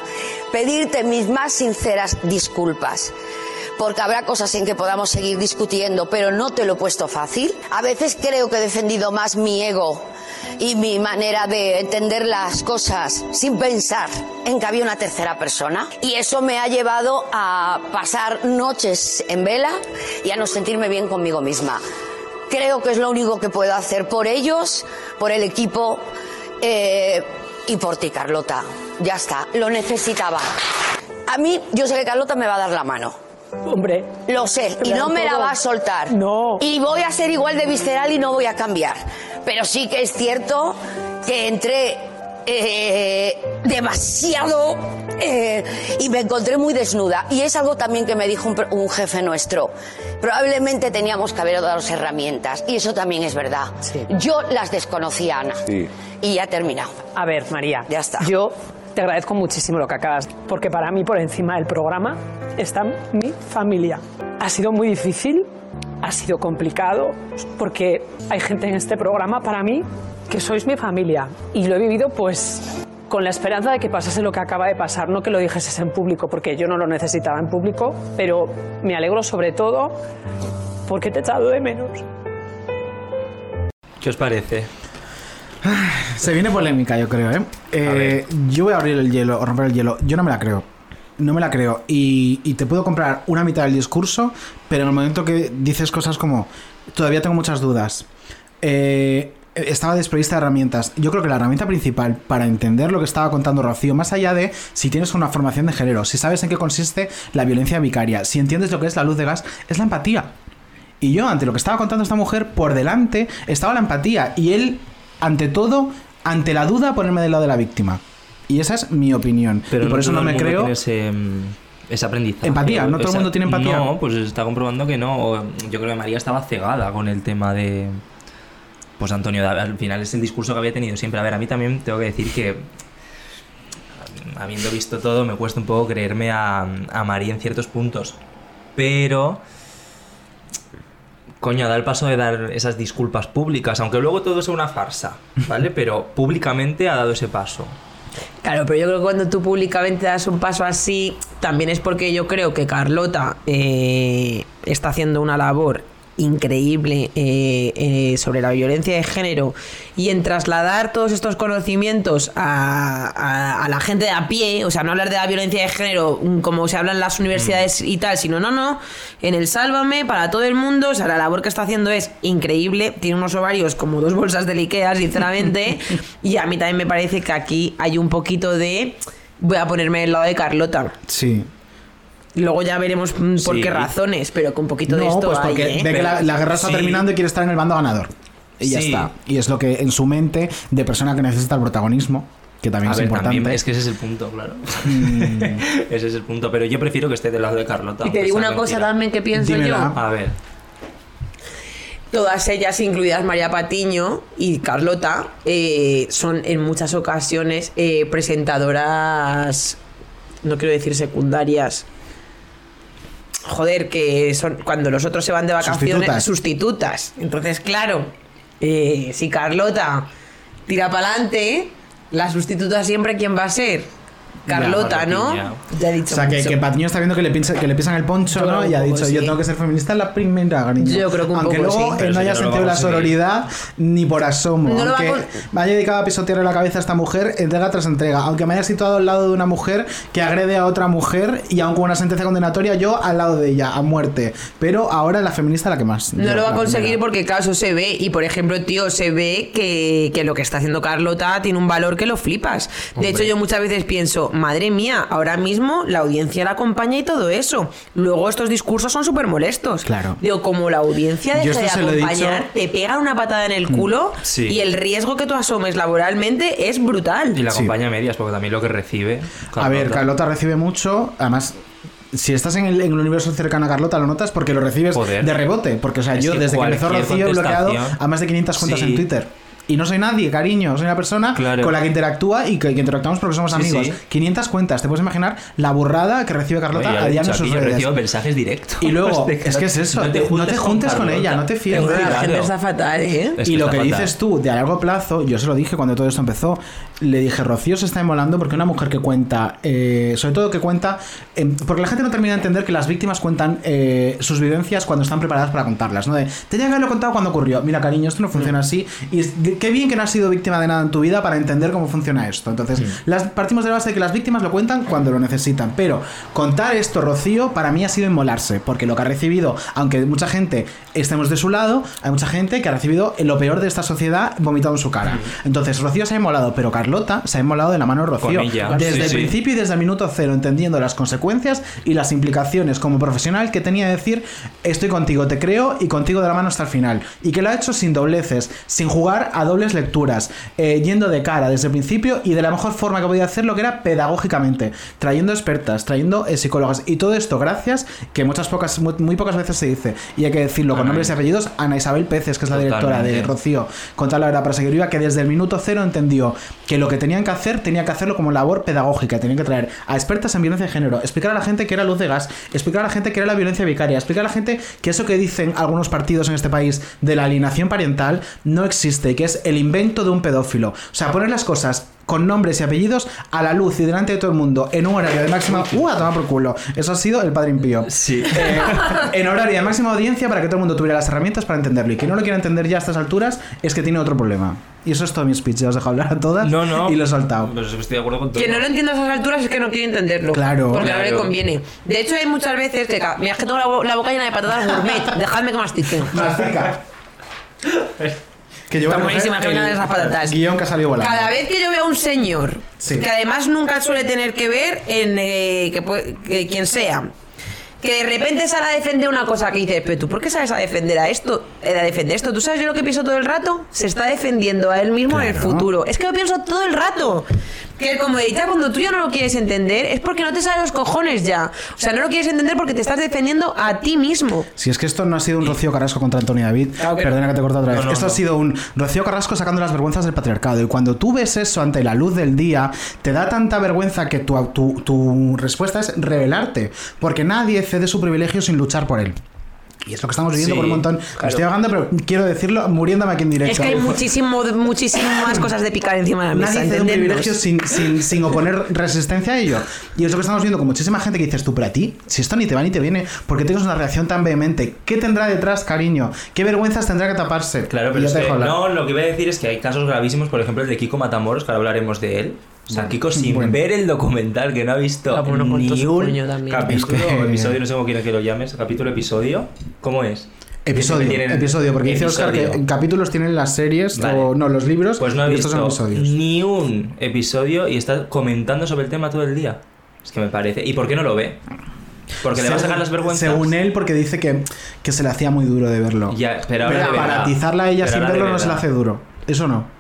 Pedirte mis más sinceras disculpas. Porque habrá cosas en que podamos seguir discutiendo, pero no te lo he puesto fácil. A veces creo que he defendido más mi ego y mi manera de entender las cosas sin pensar en que había una tercera persona. Y eso me ha llevado a pasar noches en vela y a no sentirme bien conmigo misma. Creo que es lo único que puedo hacer por ellos, por el equipo eh, y por ti, Carlota. Ya está, lo necesitaba. A mí, yo sé que Carlota me va a dar la mano. Hombre. Lo sé, y no me la va a soltar. No. Y voy a ser igual de visceral y no voy a cambiar. Pero sí que es cierto que entré eh, demasiado eh, y me encontré muy desnuda. Y es algo también que me dijo un, un jefe nuestro. Probablemente teníamos que haber dado herramientas. Y eso también es verdad. Yo las desconocía, Ana. Y ya terminado. A ver, María. Ya está. Yo te agradezco muchísimo lo que acabas, porque para mí por encima del programa está mi familia. Ha sido muy difícil, ha sido complicado, porque hay gente en este programa para mí que sois mi familia y lo he vivido pues con la esperanza de que pasase lo que acaba de pasar, no que lo dijeses en público, porque yo no lo necesitaba en público, pero me alegro sobre todo porque te he echado de menos. ¿Qué os parece? Se viene polémica, yo creo, ¿eh? Eh, yo voy a abrir el hielo, o romper el hielo. Yo no me la creo. No me la creo. Y, y te puedo comprar una mitad del discurso, pero en el momento que dices cosas como, todavía tengo muchas dudas. Eh, estaba desprovista de herramientas. Yo creo que la herramienta principal para entender lo que estaba contando Rocío, más allá de si tienes una formación de género, si sabes en qué consiste la violencia vicaria, si entiendes lo que es la luz de gas, es la empatía. Y yo, ante lo que estaba contando esta mujer, por delante estaba la empatía. Y él, ante todo, ante la duda, ponerme del lado de la víctima. Y esa es mi opinión. Pero y por eso todo no me creo. ese, mm, ese aprendizaje. Empatía, ¿no todo el mundo tiene empatía? No, pues está comprobando que no. Yo creo que María estaba cegada con el tema de. Pues Antonio, al final es el discurso que había tenido siempre. A ver, a mí también tengo que decir que. Habiendo visto todo, me cuesta un poco creerme a, a María en ciertos puntos. Pero. Coño, da el paso de dar esas disculpas públicas, aunque luego todo sea una farsa, ¿vale? Pero públicamente ha dado ese paso. Claro, pero yo creo que cuando tú públicamente das un paso así, también es porque yo creo que Carlota eh, está haciendo una labor increíble eh, eh, sobre la violencia de género y en trasladar todos estos conocimientos a, a- a la gente de a pie, o sea, no hablar de la violencia de género mm, como se habla en las universidades y tal, sino no, no, en el Sálvame, para todo el mundo, o sea, la labor que está haciendo es increíble, tiene unos ovarios como dos bolsas de Ikea, sinceramente, y a mí también me parece que aquí hay un poquito de... Voy a ponerme del lado de Carlota. Sí. Luego ya veremos mm, por Sí. qué razones, pero con un poquito de No, esto pues hay, porque ¿eh? ve que la, la guerra está Sí. terminando y quiere estar en el bando ganador. Y ya Sí. está. Y es lo que en su mente, de persona que necesita el protagonismo, que también A es ver, importante. también es que ese es el punto, claro. Mm. ese es el punto. Pero yo prefiero que esté del lado de Carlota. Y te digo una cosa mentira. también que pienso Dímela. yo. A ver. Todas ellas, incluidas María Patiño y Carlota, eh, son en muchas ocasiones eh, presentadoras, no quiero decir secundarias. Joder, que son cuando los otros se van de vacaciones, Sustitutas. sustitutas. Entonces, claro, eh, si Carlota tira para adelante, la sustituta siempre, ¿quién va a ser? Carlota, ¿no? Ya he dicho O sea, que, mucho. que Patiño está viendo que le, pincha- que le pisan el poncho, Yo ¿no? Y ha dicho, yo tengo que ser feminista en la primera, cariño. Yo creo que un Aunque poco luego sí. él no haya no sentido la sororidad ni por asomo. No lo va a aunque con- me haya dedicado a pisotear la cabeza a esta mujer, entrega tras entrega. Aunque me haya situado al lado de una mujer que agrede a otra mujer y aun con una sentencia condenatoria, yo al lado de ella, a muerte. Pero ahora la feminista la que más. No Yo, lo va a conseguir primera. porque, claro, eso se ve. Y, por ejemplo, tío, se ve que, que lo que está haciendo Carlota tiene un valor que lo flipas. De Hombre. hecho, yo muchas veces pienso, madre mía, ahora mismo la audiencia la acompaña y todo eso. Luego estos discursos son súper molestos. Claro. Digo, como la audiencia Yo deja de acompañar, dicho- te pegan una patada en el culo Sí. y el riesgo que tú asumes laboralmente es brutal. Y la Sí. acompaña a medias, porque también lo que recibe. A ver, Carlota recibe mucho, además. Si estás en el, en el universo cercano a Carlota, lo notas porque lo recibes Joder. de rebote. Porque, o sea, Es yo que desde que empezó Rocío he bloqueado a más de 500 cuentas Sí. en Twitter. Y no soy nadie, cariño. Soy una persona Claro. con la que interactúa y que, que interactuamos porque somos amigos. sí. 500 cuentas. Te puedes imaginar la burrada que recibe Carlota Oye, a diario en sus aquí, yo redes. recibo mensajes directos. Y luego, de que es que es eso, no te juntes con ella, no te fíes de la gente está fatal, ¿eh? Es y lo que fatal. dices tú de a largo plazo, yo se lo dije cuando todo esto empezó, le dije, Rocío se está emolando porque una mujer que cuenta, eh, sobre todo que cuenta, eh, porque la gente no termina de entender que las víctimas cuentan eh, sus vivencias cuando están preparadas para contarlas, ¿no? De, tenía que haberlo contado cuando ocurrió. Mira, cariño, esto no funciona así. Y qué bien que no has sido víctima de nada en tu vida para entender cómo funciona esto. Entonces, las, partimos de la base de que las víctimas lo cuentan cuando lo necesitan. Pero contar esto, Rocío, para mí ha sido inmolarse, porque lo que ha recibido, aunque mucha gente estemos de su lado, hay mucha gente que ha recibido lo peor de esta sociedad vomitado en su cara. Entonces, Rocío se ha inmolado, pero Carlota se ha inmolado de la mano de Rocío. Desde sí, el principio y desde el minuto cero, entendiendo las consecuencias y las implicaciones como profesional que tenía de decir, estoy contigo, te creo y contigo de la mano hasta el final. Y que lo ha hecho sin dobleces, sin jugar a dobles lecturas, eh, yendo de cara desde el principio y de la mejor forma que podía hacerlo, que era pedagógicamente, trayendo expertas, trayendo eh, psicólogas. Y todo esto gracias, que muchas pocas, muy, muy pocas veces se dice, y hay que decirlo con nombres y apellidos, Ana Isabel Peces, que es la directora de. Rocío, contar la verdad para seguir viva, que desde el minuto cero entendió que lo que tenían que hacer, tenía que hacerlo como labor pedagógica, tenían que traer a expertas en violencia de género, explicar a la gente que era luz de gas, explicar a la gente que era la violencia vicaria, explicar a la gente que eso que dicen algunos partidos en este país de la alienación parental no existe, que es el invento de un pedófilo. O sea, poner las cosas con nombres y apellidos a la luz y delante de todo el mundo en un horario de máxima. ¡Uh! A tomar por culo. Eso ha sido el padre impío. Sí. Eh, en horario de máxima audiencia para que todo el mundo tuviera las herramientas para entenderlo. Y quien no lo quiera entender ya a estas alturas es que tiene otro problema. Y eso es todo mi speech. Ya os dejo hablar a todas No, no. y lo he soltado. Pues estoy de acuerdo con todo. Quien no lo entienda a esas alturas es que no quiere entenderlo. Claro. Porque no le Claro. conviene. De hecho, hay muchas veces que. Mira, es que tengo la, bo- la boca llena de patatas gourmet. Dejadme que mastique. Mastica. Que yo voy Está a coger buenísima, que vengan el esas patatas. Guión que ha salido volando. Cada vez que yo veo a un señor, Sí. que además nunca suele tener que ver en eh, que, quien sea, que de repente sale a defender una cosa que dices, pero tú, ¿por qué sales a defender a esto? eh, A defender esto. ¿Tú sabes yo lo que pienso todo el rato? Se está defendiendo a él mismo en el futuro. Es que lo pienso todo el rato. Que como editar, cuando tú ya no lo quieres entender, es porque no te salen los cojones ya. O sea, no lo quieres entender porque te estás defendiendo a ti mismo. Si es que esto no ha sido un Rocío Carrasco contra Antonio David, perdona que te he cortado otra vez. No, no, esto ha sido un Rocío Carrasco sacando las vergüenzas del patriarcado. Y cuando tú ves eso ante la luz del día, te da tanta vergüenza que tu, tu, tu respuesta es rebelarte. Porque nadie cede su privilegio sin luchar por él. Y es lo que estamos viviendo Sí, por un montón. Me estoy ahogando, pero quiero decirlo muriéndome aquí en directo. Es que hay muchísimo, muchísimas cosas de picar encima de la mesa. Nadie un privilegio sin, sin, sin oponer resistencia a ello. Y es lo que estamos viendo con muchísima gente que dices tú, pero a ti, si esto ni te va ni te viene, ¿por qué tienes una reacción tan vehemente? ¿Qué tendrá detrás, cariño? ¿Qué vergüenzas tendrá que taparse? Claro, pero es te que, no, lo que iba a decir es que hay casos gravísimos, por ejemplo el de Kiko Matamoros, que ahora hablaremos de él. O sea, Kiko sin bueno. ver el documental, que no ha visto Ah, bueno, todo ni un capítulo Es que- episodio, no sé cómo quieres que lo llames, capítulo, episodio, ¿cómo es? Episodio, Tienen- episodio, porque dice Oscar que en capítulos tienen las series, Vale. o no, los libros, Pues no estos visto son episodios. ni un episodio y está comentando sobre el tema todo el día. Es que me parece. ¿Y por qué no lo ve? Porque le va a sacar las vergüenzas. Según él, porque dice que, que se le hacía muy duro de verlo. Ya, pero ahora de a ella Pero sin verlo no se le hace duro. Eso no.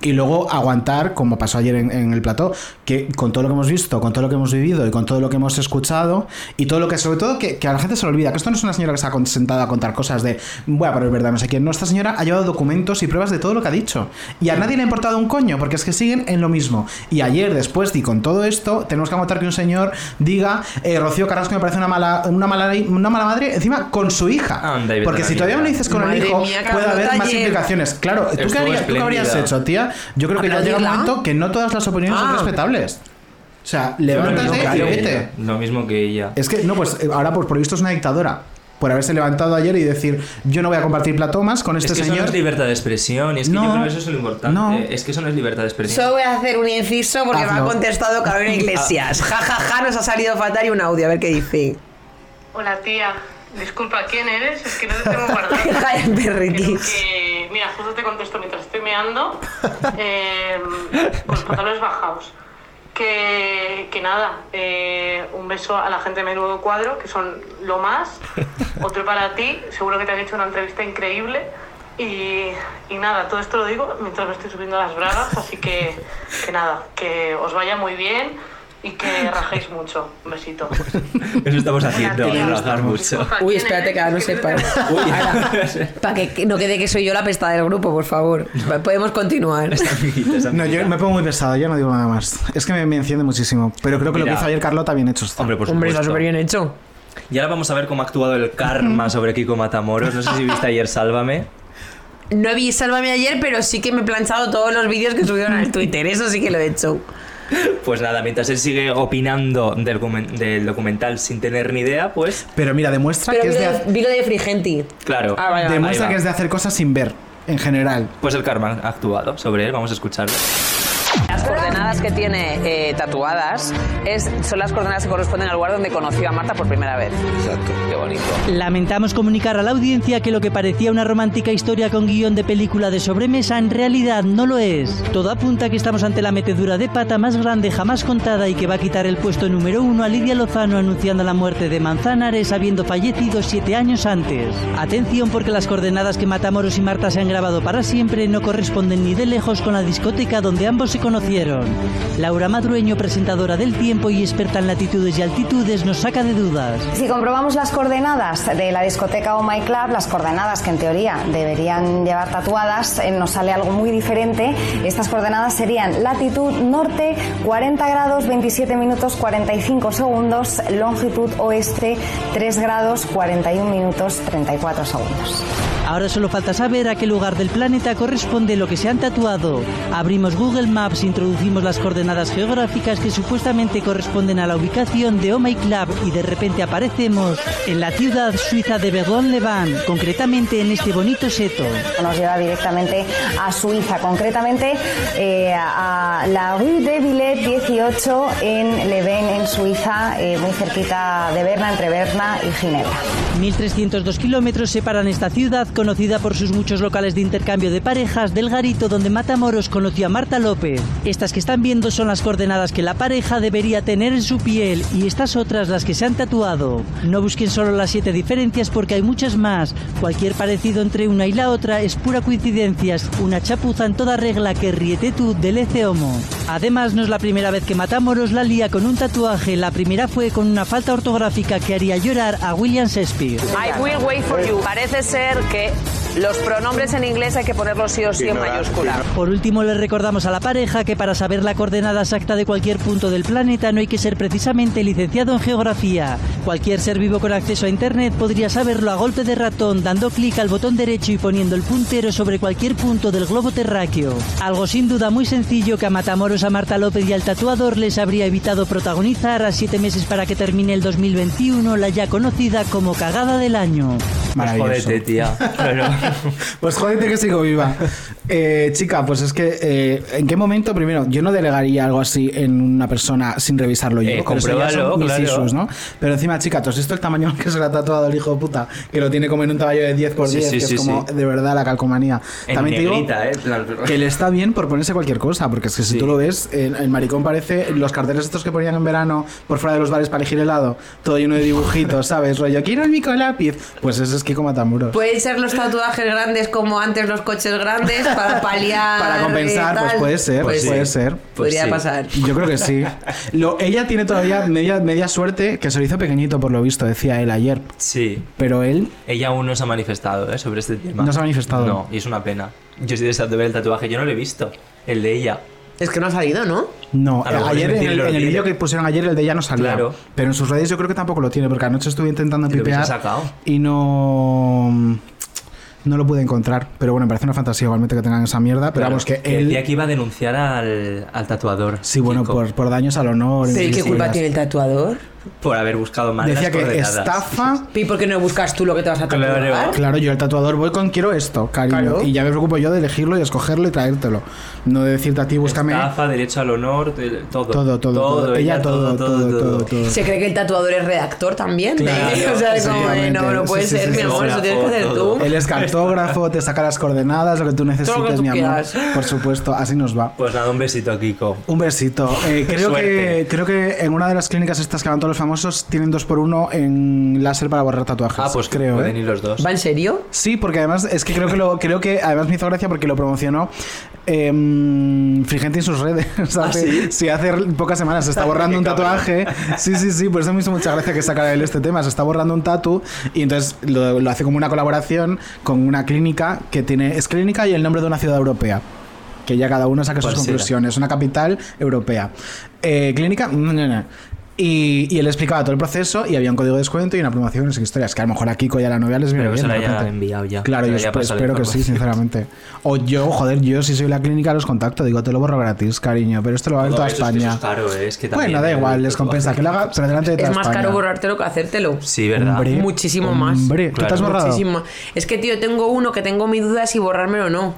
Y luego aguantar, como pasó ayer en, en el plató, que con todo lo que hemos visto, con todo lo que hemos vivido y con todo lo que hemos escuchado, y todo lo que, sobre todo, que, que a la gente se le olvida, que esto no es una señora que está sentada a contar cosas de, bueno, pero es verdad, no sé quién. No, esta señora ha llevado documentos y pruebas de todo lo que ha dicho. Y a nadie le ha importado un coño, porque es que siguen en lo mismo. Y ayer, después, y con todo esto, tenemos que aguantar que un señor diga, eh, Rocío Carrasco me parece una mala, una mala, una mala madre, encima con su hija. Anda, vete porque si todavía me lo dices con el hijo, mía, puede haber más ayer. implicaciones. Claro, ¿tú qué, harías, ¿tú qué habrías hecho, tía? Yo creo que ya llega un momento que no todas las opiniones son Ah. respetables. O sea, levántate y ella, vete. Lo mismo que ella. Es que, no, pues eh, ahora pues por lo visto es una dictadora. Por haberse levantado ayer y decir, yo no voy a compartir platomas con este es que eso no señor. es libertad de expresión, y es que No. yo creo que eso es lo importante. No. Es que eso no es libertad de expresión. Solo voy a hacer un inciso porque me ha contestado Carolina Iglesias. Ja, ja, ja, nos ha salido fatal y un audio, a ver qué dice. Hola tía, disculpa, ¿quién eres? Es que no te tengo guardado. Que, mira, justo te contesto mientras estoy meando, eh, con los pantalones bajados. Que, que nada, eh, un beso a la gente de Menudo Cuadro, que son lo más. Otro para ti, seguro que te han hecho una entrevista increíble. Y, y nada, todo esto lo digo mientras me estoy subiendo las bragas, así que, que nada, que os vaya muy bien y que rajéis mucho. Un besito. Eso estamos haciendo, tía. rajar mucho. Uy, espérate que ahora no sepa. Para que no quede que soy yo la pesta del grupo, por favor. Podemos continuar. No, yo me pongo muy pesado, ya no digo nada más. Es que me, me enciende muchísimo. Pero creo que lo que hizo ayer Carlota bien hecho está. Hombre, por Hombre, está súper bien hecho. Y ahora vamos a ver cómo ha actuado el karma sobre Kiko Matamoros. No sé si viste ayer Sálvame. No vi Sálvame ayer, pero sí que me he planchado todos los vídeos que subieron al Twitter. Eso sí que lo he hecho. Pues nada, mientras él sigue opinando del, del documental sin tener ni idea, pues Pero mira, demuestra Pero que es de, de, vi lo de Frigenti. claro. Ah, demuestra que es de hacer cosas sin ver, en general. Pues el karma ha actuado sobre él, vamos a escucharlo. Las coordenadas que tiene eh, tatuadas es, son las coordenadas que corresponden al lugar donde conoció a Marta por primera vez. Exacto. Qué bonito. Lamentamos comunicar a la audiencia que lo que parecía una romántica historia con guion de película de sobremesa en realidad no lo es. Todo apunta a que estamos ante la metedura de pata más grande jamás contada y que va a quitar el puesto número uno a Lidia Lozano anunciando la muerte de Manzanares habiendo fallecido siete años antes. Atención porque las coordenadas que Matamoros y Marta se han grabado para siempre no corresponden ni de lejos con la discoteca donde ambos se conocieron. Laura Madrueño, presentadora del tiempo y experta en latitudes y altitudes, nos saca de dudas. Si comprobamos las coordenadas de la discoteca Oh My Club, las coordenadas que en teoría deberían llevar tatuadas, eh, nos sale algo muy diferente. Estas coordenadas serían latitud norte 40 grados 27 minutos 45 segundos, longitud oeste 3 grados 41 minutos 34 segundos. Ahora solo falta saber a qué lugar del planeta corresponde lo que se han tatuado. Abrimos Google Maps, introducimos las coordenadas geográficas que supuestamente corresponden a la ubicación de My Club y de repente aparecemos en la ciudad suiza de Verdun-Levant, concretamente en este bonito seto. Nos lleva directamente a Suiza, concretamente eh, a la Rue de Villette 18 en Leven, en Suiza, eh, muy cerquita de Berna, entre Berna y Ginebra. 1.302 kilómetros separan esta ciudad, conocida por sus muchos locales de intercambio de parejas, del garito donde Matamoros conoció a Marta López. Estas que están viendo son las coordenadas que la pareja debería tener en su piel y estas otras las que se han tatuado. No busquen solo las siete diferencias porque hay muchas más. Cualquier parecido entre una y la otra es pura coincidencia, una chapuza en toda regla que riete tú del homo. Además, no es la primera vez que Matamoros la lía con un tatuaje, la primera fue con una falta ortográfica que haría llorar a William Shakespeare. I will wait for you. Parece ser que los pronombres en inglés hay que ponerlos sí o sí en mayúscula. Por último, le recordamos a la pareja que para saber la coordenada exacta de cualquier punto del planeta no hay que ser precisamente licenciado en geografía. Cualquier ser vivo con acceso a Internet podría saberlo a golpe de ratón, dando clic al botón derecho y poniendo el puntero sobre cualquier punto del globo terráqueo. Algo sin duda muy sencillo que a Matamoros, a Marta López y al tatuador les habría evitado protagonizar a siete meses para que termine el 2021 la ya conocida como cagada del año. Maravilloso. Jódete, tía. Pero- Pues jódete que sigo viva. Eh, chica, pues es que, eh, ¿en qué momento? Primero, yo no delegaría algo así en una persona sin revisarlo yo. Eh, eso compruébalo, mis claro. issues, ¿no? Pero encima, chica, ¿tú has visto el tamaño que se le ha tatuado el hijo de puta? Que lo tiene como en un tamaño de 10 por Sí, 10, sí, que sí, es como sí. de verdad la calcomanía. En También te digo negrita, ¿eh? Que le está bien por ponerse cualquier cosa, porque es que si Sí. tú lo ves, el, el maricón parece los carteles estos que ponían en verano por fuera de los bares para elegir helado, todo lleno de dibujitos, ¿sabes? Rollo, quiero el mico lápiz. Pues ese es Kiko Matamuros. Pueden ser los tatuajes grandes como antes los coches grandes para paliar. Para compensar, pues puede ser, Pues puede sí. ser. Podría pasar. Yo creo que sí. Lo, ella tiene todavía media, media suerte que se lo hizo pequeñito, por lo visto, decía él ayer. Sí. Pero él Ella aún no se ha manifestado ¿eh? sobre este tema. No se ha manifestado. No, y es una pena. Yo estoy deseando ver el tatuaje. Yo no lo he visto. El de ella. Es que no ha salido, ¿no? No, ayer en el, en el vídeo que pusieron ayer el de ella no salía. Claro. Pero en sus redes yo creo que tampoco lo tiene, porque anoche estuve intentando pipear sacado. y no no lo pude encontrar. Pero bueno, me parece una fantasía igualmente que tengan esa mierda. Pero Claro, vamos, que que él. Decía que iba a denunciar al, al tatuador. Sí, bueno, por, por daños al honor. y ¿Pero ¿y qué culpa tiene el tatuador? Por haber buscado mal Decía las que coordenadas. estafa. ¿Y por qué no buscas tú lo que te vas a tatuar? Claro. Claro, yo el tatuador voy con quiero esto, cariño. Claro. Y ya me preocupo yo de elegirlo y escogerlo y traértelo. No de decirte a ti, búscame. Estafa, derecho al honor, todo. Todo, todo, todo. Ella todo, todo, todo, todo. ¿Se cree que el tatuador es redactor también? Claro, o sea, como, eh, no, no puede Sí, ser, sí, mi sí, amor, sí. eso tienes que hacer tú. Él es cartógrafo, te saca las coordenadas, lo que tú necesites, que tú mi amor. quieras. Por supuesto, así nos va. Pues nada, un besito a Kiko. Un besito. Eh, creo, que, creo que en una de las clínicas estas que van todos los famosos tienen dos por uno en láser para borrar tatuajes. Ah, pues creo, pueden ¿eh? ir los dos. ¿Va en serio? Sí, porque además es que creo que lo creo que además me hizo gracia porque lo promocionó eh, Frigente en sus redes. ¿Ah, hace, sí? hace pocas semanas se está borrando un tatuaje. Sí, sí, sí, por eso me hizo mucha gracia que sacara él este tema. Se está borrando un tatu y entonces lo, lo hace como una colaboración con una clínica que tiene es clínica y el nombre de una ciudad europea. Que ya cada uno saque sus conclusiones. Una capital europea. Eh, clínica. no, no, no. Y, y él explicaba todo el proceso y había un código de descuento y una promoción no sé qué historias. Que a lo mejor a Kiko y a la novia les viene Pero que bien. se la haya enviado ya. Claro, Se yo le haya esp- pasado la espero que sí, sinceramente. O yo, joder, yo si soy la clínica los contacto, digo, te lo borro gratis, cariño, pero esto lo va a ver No, toda eso es que eso España. es caro, eh, es que también bueno, da igual, les compensa que lo haga, pero delante de toda Es más España. caro borrártelo que hacértelo. Sí, ¿verdad? Hombre, Muchísimo más. Hombre, ¿tú te has borrado? Muchísimo. Es que, tío, tengo uno que tengo mi duda si borrármelo o no.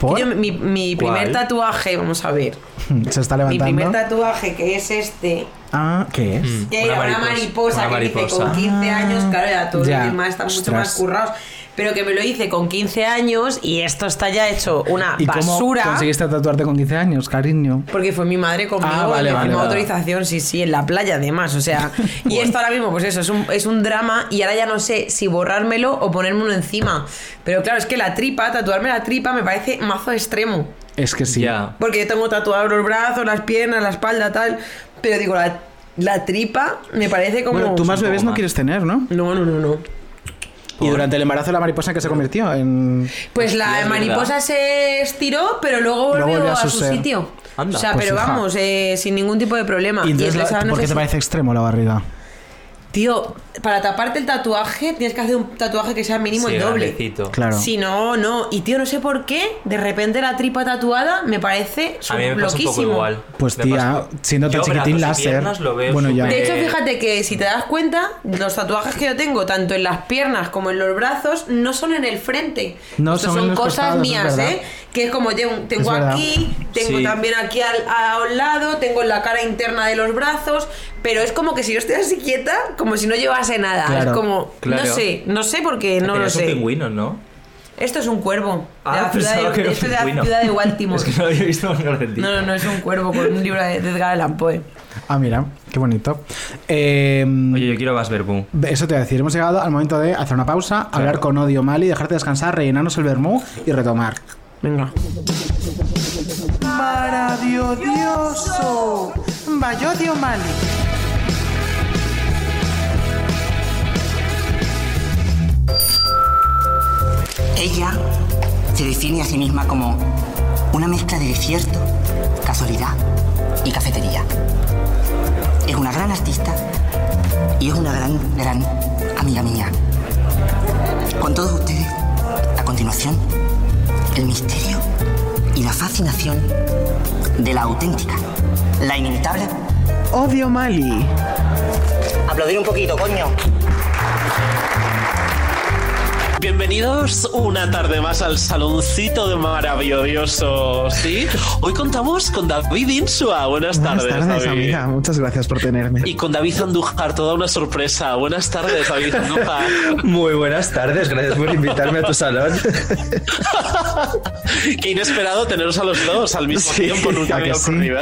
¿Por? Yo, mi, mi primer tatuaje, vamos a ver. Se está Mi levantando. primer tatuaje, que es este, Ah, ¿qué es? que era una mariposa, una que dice mariposa. con 15 años, claro, ya todos los demás están mucho ostras. más currados. Pero que me lo hice con 15 años y esto está ya hecho una ¿Y cómo basura. conseguiste tatuarte con 15 años, cariño? Porque fue mi madre conmigo Ah, vale, y me vale, firmó vale. autorización, sí, sí, en la playa además. O sea, y esto ahora mismo, pues eso, es un, es un drama y ahora ya no sé si borrármelo o ponerme uno encima. Pero claro, es que la tripa, tatuarme la tripa me parece mazo extremo. Es que sí. Porque yo tengo tatuados los brazos, las piernas, la espalda, tal. Pero digo, la, la tripa me parece como. Bueno, tú más bebés no quieres tener, ¿no? No, no, no, no. Y durante el embarazo la mariposa que se convirtió en... Pues la mariposa se estiró, pero luego volvió Luego volvió a, a su sitio. Anda. o sea, Pues pero hija. vamos, eh, sin ningún tipo de problema. Y entonces, la- ¿por qué te parece extremo la barriga? Tío, para taparte el tatuaje tienes que hacer un tatuaje que sea mínimo Sí, el doble. grandecito. Claro. Si no, no. Y tío, no sé por qué, de repente la tripa tatuada me parece A mí me pasa un loquísimo. poco igual. Pues Me tía, pasa- siendo tan chiquitín láser... piernas lo veo Bueno, ya. De hecho, fíjate que si te das cuenta, los tatuajes que yo tengo, tanto en las piernas como en los brazos, no son en el frente. No, Estos son en son cosas costados, mías. ¿eh? Que es como tengo, tengo aquí, tengo Sí. también aquí al, a un lado, tengo en la cara interna de los brazos, pero es como que si yo estoy así quieta, como si no llevase nada. Claro, es como, claro. no sé, no sé porque no lo sé. pingüino, ¿no? Esto es un cuervo. Ah, de la ciudad de, esto de la ciudad de Baltimore. Es que no lo había visto en Argentina. No, no, no, es un cuervo con un libro de, de Edgar Allan Poe. Ah, mira, qué bonito. Eh, Oye, yo quiero más verbú. Eso te voy a decir, hemos llegado al momento de hacer una pausa, hablar con Odio Mali, dejarte descansar, rellenarnos el vermú y retomar. Venga. Maravilloso. Bayodio Mali. Ella se define a sí misma como una mezcla de desierto, casualidad y cafetería. Es una gran artista y es una gran, gran amiga mía. Con todos ustedes, a continuación, el misterio y la fascinación de la auténtica, la inimitable. Odio Mali. Aplaudir un poquito, coño. Bienvenidos una tarde más al saloncito de maravilloso. ¿Sí? Hoy contamos con David Insua. Buenas, Buenas tardes, tardes, David. amiga. Muchas gracias por tenerme. Y con David Andújar, toda una sorpresa. Buenas tardes, David Andújar. Muy buenas tardes, gracias por invitarme a tu salón. Qué inesperado teneros a los dos al mismo tiempo. Nunca ocurrido.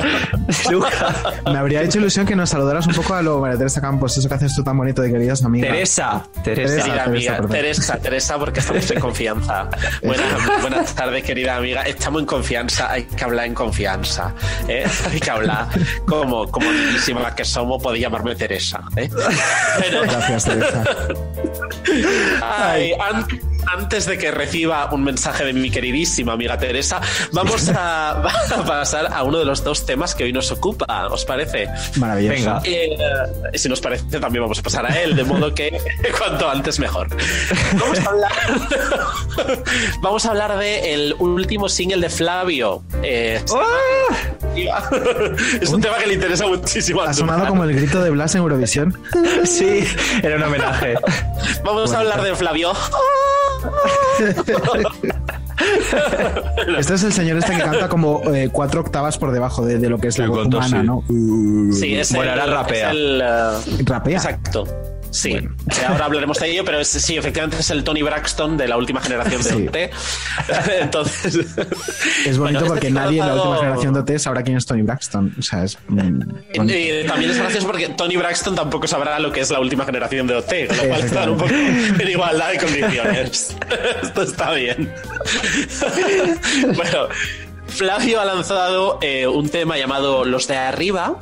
Me habría hecho ilusión que nos saludaras un poco a lo María Teresa Campos, eso que haces tú tan bonito de queridas amigas. Teresa, Teresa. Amiga, perdón. Teresa, Porque estamos en confianza. Buenas, buenas tardes, querida amiga. Estamos en confianza, hay que hablar en confianza. ¿eh? Hay que hablar como, como que somos, podéis llamarme Teresa. ¿eh? Pero- Gracias, Teresa. Ay, an- antes de que reciba un mensaje de mi queridísima amiga Teresa, vamos a, a pasar a uno de los dos temas que hoy nos ocupa. ¿Os parece? Maravilloso. Venga. Eh, si nos parece, también vamos a pasar a él, de modo que cuanto antes mejor. Vamos a hablar, vamos a hablar de el último single de Flavio. Eh, es un tema que le interesa muchísimo. a Ha sonado como el grito de Blas en Eurovisión. Sí, era un homenaje. Vamos a hablar de Flavio. Este es el señor este que canta como eh, cuatro octavas por debajo de, de lo que es la voz humana, así. ¿no? Sí, es Bueno, el, ahora rapea. es el, eh, Rapea. Exacto. Sí, Eh, ahora hablaremos de ello, pero es- sí, efectivamente es el Tony Braxton de la última generación de Sí. OT. Entonces, Es bonito Bueno, este porque ha nadie en la última lanzado- generación de OT sabrá quién es Tony Braxton. O sea, es. y, bonito. y también es gracioso porque Tony Braxton tampoco sabrá lo que es la última generación de OT, con lo cual están un poco en igualdad de condiciones. Esto está bien. bueno, Flavio ha lanzado eh, un tema llamado Los de Arriba.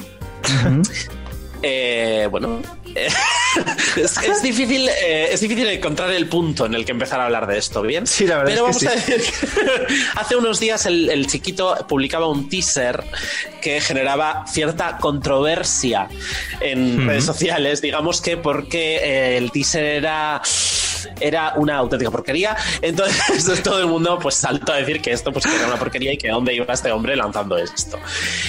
Eh, bueno, eh, es, es difícil, eh, es difícil encontrar el punto en el que empezar a hablar de esto, ¿bien? Sí, la verdad Pero es que vamos a decir que hace unos días el, el chiquito publicaba un teaser que generaba cierta controversia en redes sociales, digamos que porque eh, el teaser era era una auténtica porquería. Entonces todo el mundo pues saltó a decir que esto pues que era una porquería y que dónde iba este hombre lanzando esto.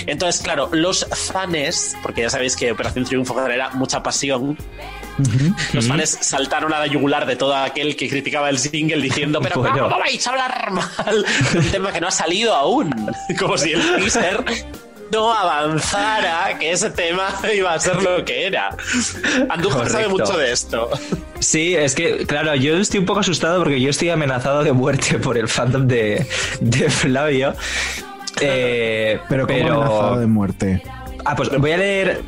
Entonces, claro, los fans, porque ya sabéis que Operación Triunfo genera mucha pasión, los fans saltaron a la yugular de todo aquel que criticaba el single diciendo, pero Bueno. ¿cómo vais a hablar mal de un tema que no ha salido aún? Como si el teaser no avanzara, que ese tema iba a ser lo que era. Andújar sabe mucho de esto. Sí, es que, claro, yo estoy un poco asustado porque yo estoy amenazado de muerte por el fandom de, de Flavio. Eh, Pero como amenazado de muerte. Ah, pues voy a leer.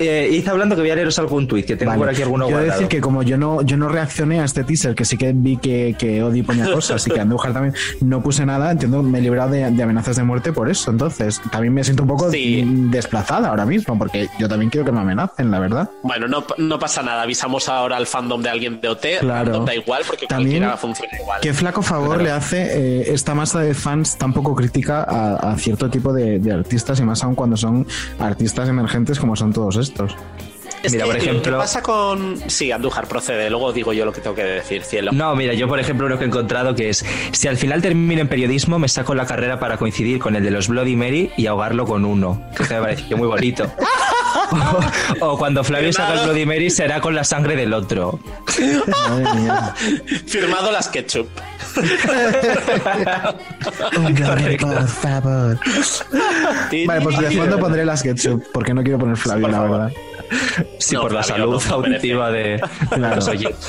Eh, hice hablando que voy a leeros algún tuit, que tengo Vale. por aquí alguno Quiero guardado. decir que como yo no, yo no reaccioné a este teaser, que sí que vi que, que Odi ponía cosas y que Andújar también no puse nada, entiendo, me he librado de, de amenazas de muerte por eso. Entonces, también me siento un poco desplazada ahora mismo, porque yo también quiero que me amenacen, la verdad. Bueno, no, no pasa nada. Avisamos ahora al fandom de alguien de OT. Claro. Da igual porque También, cualquiera funciona igual. Qué flaco favor Claro. le hace eh, esta masa de fans tan poco crítica a, a cierto tipo de, de artistas y más aún cuando son artistas emergentes como son todos estos. Es Mira, que por ejemplo- Lo que pasa con. Sí, Andújar procede. Luego digo yo lo que tengo que decir, cielo. No, mira, yo por ejemplo lo que he encontrado que es, si al final termino en periodismo, me saco la carrera para coincidir con el de los Bloody Mary y ahogarlo con uno, que me pareció muy bonito. o, o cuando Flavio saca el Bloody Mary será con la sangre del otro. Firmado las ketchup. por favor. Vale, pues de fondo pondré las ketchup, porque no quiero poner Flavio, la verdad. Sí, No, por la salud no, auditiva de Claro. los oyentes.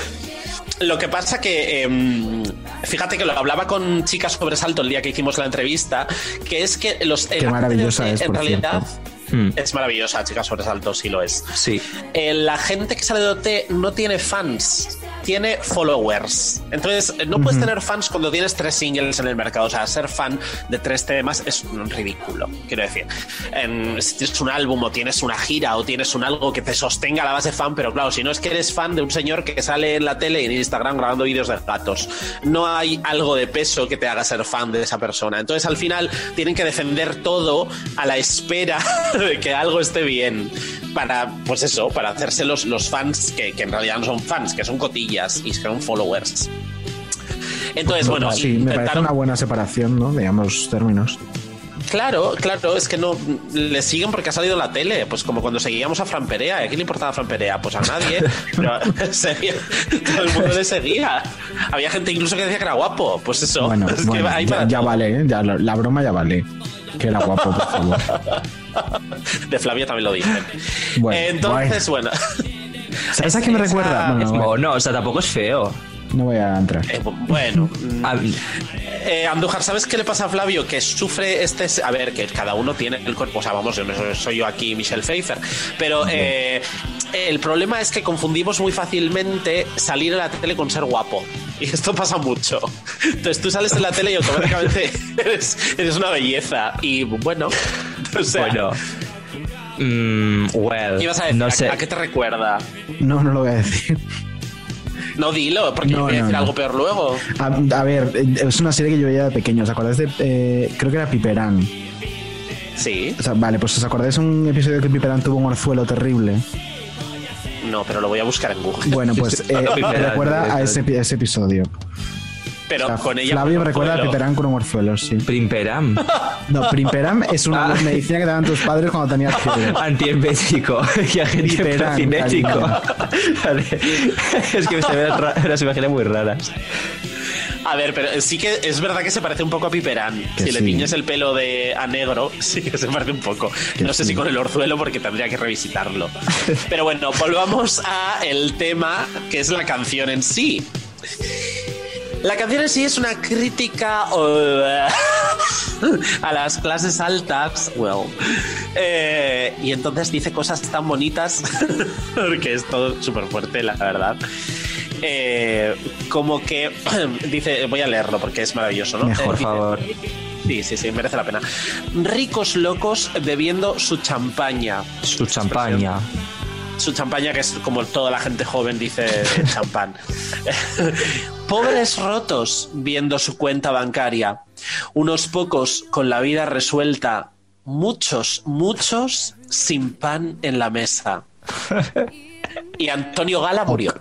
Lo que pasa que, em, fíjate que lo hablaba con chicas sobresalto el día que hicimos la entrevista, que es que los... Qué maravillosa es, en por realidad, Hmm. es maravillosa, chicas sobresalto, sí lo es. Sí. Eh, la gente que sale de OT no tiene fans, tiene followers. Entonces, eh, no puedes Ujú. tener fans cuando tienes tres singles en el mercado. O sea, ser fan de tres temas es un ridículo. Quiero decir, En- si tienes un álbum o tienes una gira o tienes un algo que te sostenga la base fan, pero claro, si no es que eres fan de un señor que sale en la tele y en Instagram grabando vídeos de gatos, no hay algo de peso que te haga ser fan de esa persona. Entonces, al final, tienen que defender todo a la espera de que algo esté bien para, pues eso, para hacerse los, los fans que, que en realidad no son fans, que son cotillas y son followers. Entonces, bueno, sí, me parece una buena separación, ¿no? De ambos términos. Claro, claro, es que no le siguen porque ha salido la tele, pues como cuando seguíamos a Fran Perea, ¿a quién le importaba Fran Perea? Pues a nadie, pero todo el mundo le seguía. Había gente incluso que decía que era guapo, pues eso. Bueno, es bueno, ya, vale, ¿eh? Ya, la broma ya vale. Que era guapo, por favor. De Flavia también lo dicen. Bueno, Entonces, bueno. ¿Sabes a qué me Esa- recuerda? Bueno, Es mono, o sea, tampoco es feo. no voy a entrar. Eh, bueno, eh, Andújar, ¿sabes qué le pasa a Flavio? Que sufre este. A ver, que cada uno tiene el cuerpo. O sea, vamos, yo no soy- yo aquí Michelle Pfeiffer. Pero eh, el problema es que confundimos muy fácilmente salir en la tele con ser guapo. Y esto pasa mucho. Entonces tú sales en la tele y automáticamente eres, eres una belleza. Y bueno, o sea, Bueno. Mm, well, ¿qué ibas a decir? no ¿A- sé. ¿A, qué te recuerda? No, no lo voy a decir. No dilo, porque No, voy a decir no. algo peor luego. A, a ver, eh, es una serie que yo veía de pequeño. ¿Os acordáis de.? eh, creo que era Piperán. Sí. O sea, vale, pues ¿os acordáis un episodio que Piperán tuvo un orzuelo terrible? No, pero lo voy a buscar en Google. Bueno, pues eh, me recuerda a ese episodio. Pero sea, con ella. Flavio me recuerda a. Piperán con un orzuelo, sí. Primperam. No, Primperam es una Ah. medicina que te dan tus padres cuando tenías fiebre. Antiembético y agente procinético. Es que se me ra- las imágenes muy raras. A ver, pero sí que es verdad que se parece un poco a Piperán. Que si le tiñes el pelo de a negro, sí que se parece un poco. Que no sé sí. si con el orzuelo porque tendría que revisitarlo. Pero bueno, volvamos a el tema que es la canción en sí. La canción en sí es una crítica uh, a las clases altas, well, eh, y entonces dice cosas tan bonitas, porque es todo súper fuerte, la verdad. Eh, como que dice, voy a leerlo porque es maravilloso, ¿no? Eh, por dice- favor. Sí, sí, sí, merece la pena. Ricos locos bebiendo su champaña. Su champaña. Su champaña, que es como toda la gente joven dice champán. Pobres rotos viendo su cuenta bancaria. Unos pocos con la vida resuelta. Muchos, muchos sin pan en la mesa. Y Antonio Gala murió.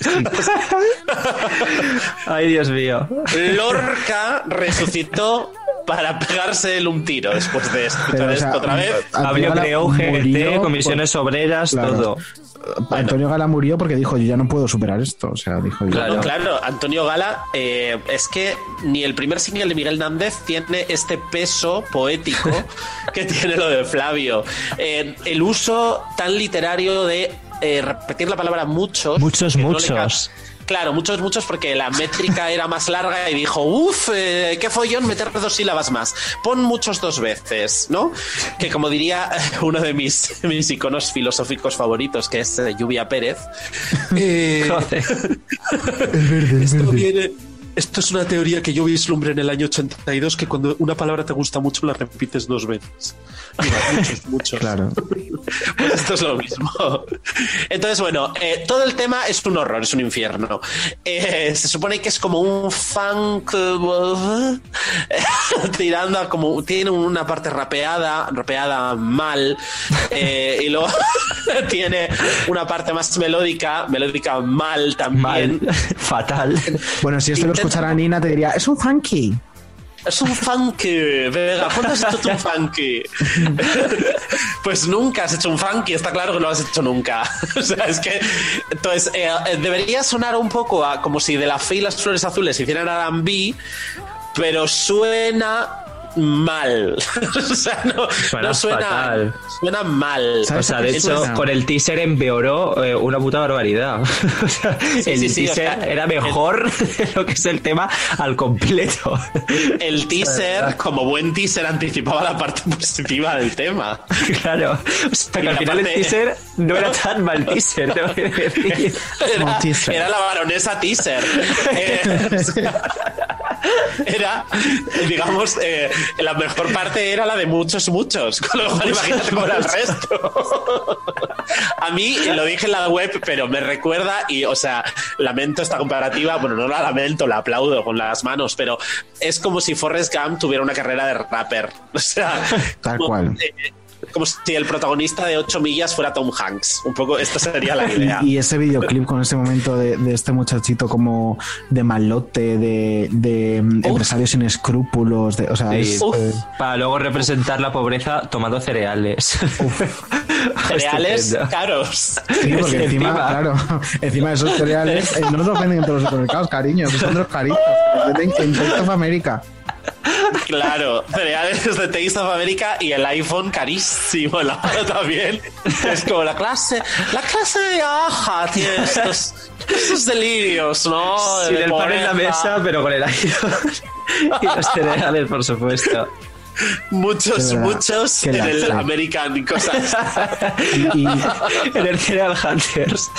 Ay, Dios mío. Lorca resucitó para pegarse él un tiro después de escuchar Pero, o sea, esto otra vez. Pablo UGT, por- comisiones obreras, Claro. todo. Antonio Gala murió porque dijo, yo ya no puedo superar esto. O sea, dijo, yo- Claro, claro, Antonio Gala, eh, es que ni el primer single de Miguel Nández tiene este peso poético que tiene lo de Flavio. Eh, el uso tan literario de eh, repetir la palabra muchos. Muchos, no muchos. Claro, muchos, muchos, porque la métrica era más larga y dijo, uff, eh, qué follón meter dos sílabas más. Pon muchos dos veces, ¿no? Que como diría uno de mis, mis iconos filosóficos favoritos, que es eh, Lluvia Pérez. eh, esto viene. Esto es una teoría que yo vislumbré en el año 82, que cuando una palabra te gusta mucho la repites dos veces. Mira, muchos, muchos. Claro. Pues esto es lo mismo. Entonces, bueno, eh, todo el tema es un horror, es un infierno. Eh, se supone que es como un funk eh, tirando a como tiene una parte rapeada, rapeada mal, eh, y luego tiene una parte más melódica, melódica mal también. Fatal. Bueno, si esto lo escuchara Nina, te diría, es un funky. Es un funky, Vega. ¿Cuándo has hecho tú un funky? pues nunca has hecho un funky, está claro que no lo has hecho nunca. o sea, es que. Entonces, eh, eh, debería sonar un poco a, como si de la fe y las flores azules hicieran RB, pero suena mal. o sea, no Suena no suena. fatal. Suena mal. O sea, de hecho, con el teaser empeoró eh, una puta barbaridad. O sea, Sí, el sí, sí, teaser o sea, era mejor de lo que es el tema al completo. El teaser, como buen teaser, anticipaba la parte positiva del tema. Claro. O sea, que al final el teaser no era tan mal teaser, tengo que decir. Era, era la baronesa teaser. Eh, o sea, era, digamos, eh, la mejor parte era la de muchos, muchos. Con lo cual, imagínate era el resto. A mí, lo dije en la web, pero me recuerda y, o sea, lamento esta comparativa. Bueno, no la lamento, la aplaudo con las manos, pero es como si Forrest Gump tuviera una carrera de rapper. O sea, Tal como- cual. eh, como si el protagonista de 8 millas fuera Tom Hanks. Un poco, esta sería la idea. Y, y ese videoclip con ese momento de, de este muchachito como de malote, de, de mm, empresario sin escrúpulos, de, o sea, Sí. es, eh, Para luego representar la pobreza tomando cereales. Cereales caros. Sí, porque encima, claro, encima de esos cereales eh, no los venden en todos los supermercados, cariño, que son los caritos, los venden en America. Claro, cereales de Taste of America y el iPhone carísimo, la mano también. Es como la clase, la clase de aja tiene estos, estos delirios, ¿no? Sin De el pan en la mesa, pero con el iPhone. y los cereales, por supuesto. Muchos, muchos en el. American cosas. Y, en el Cereal Hunters.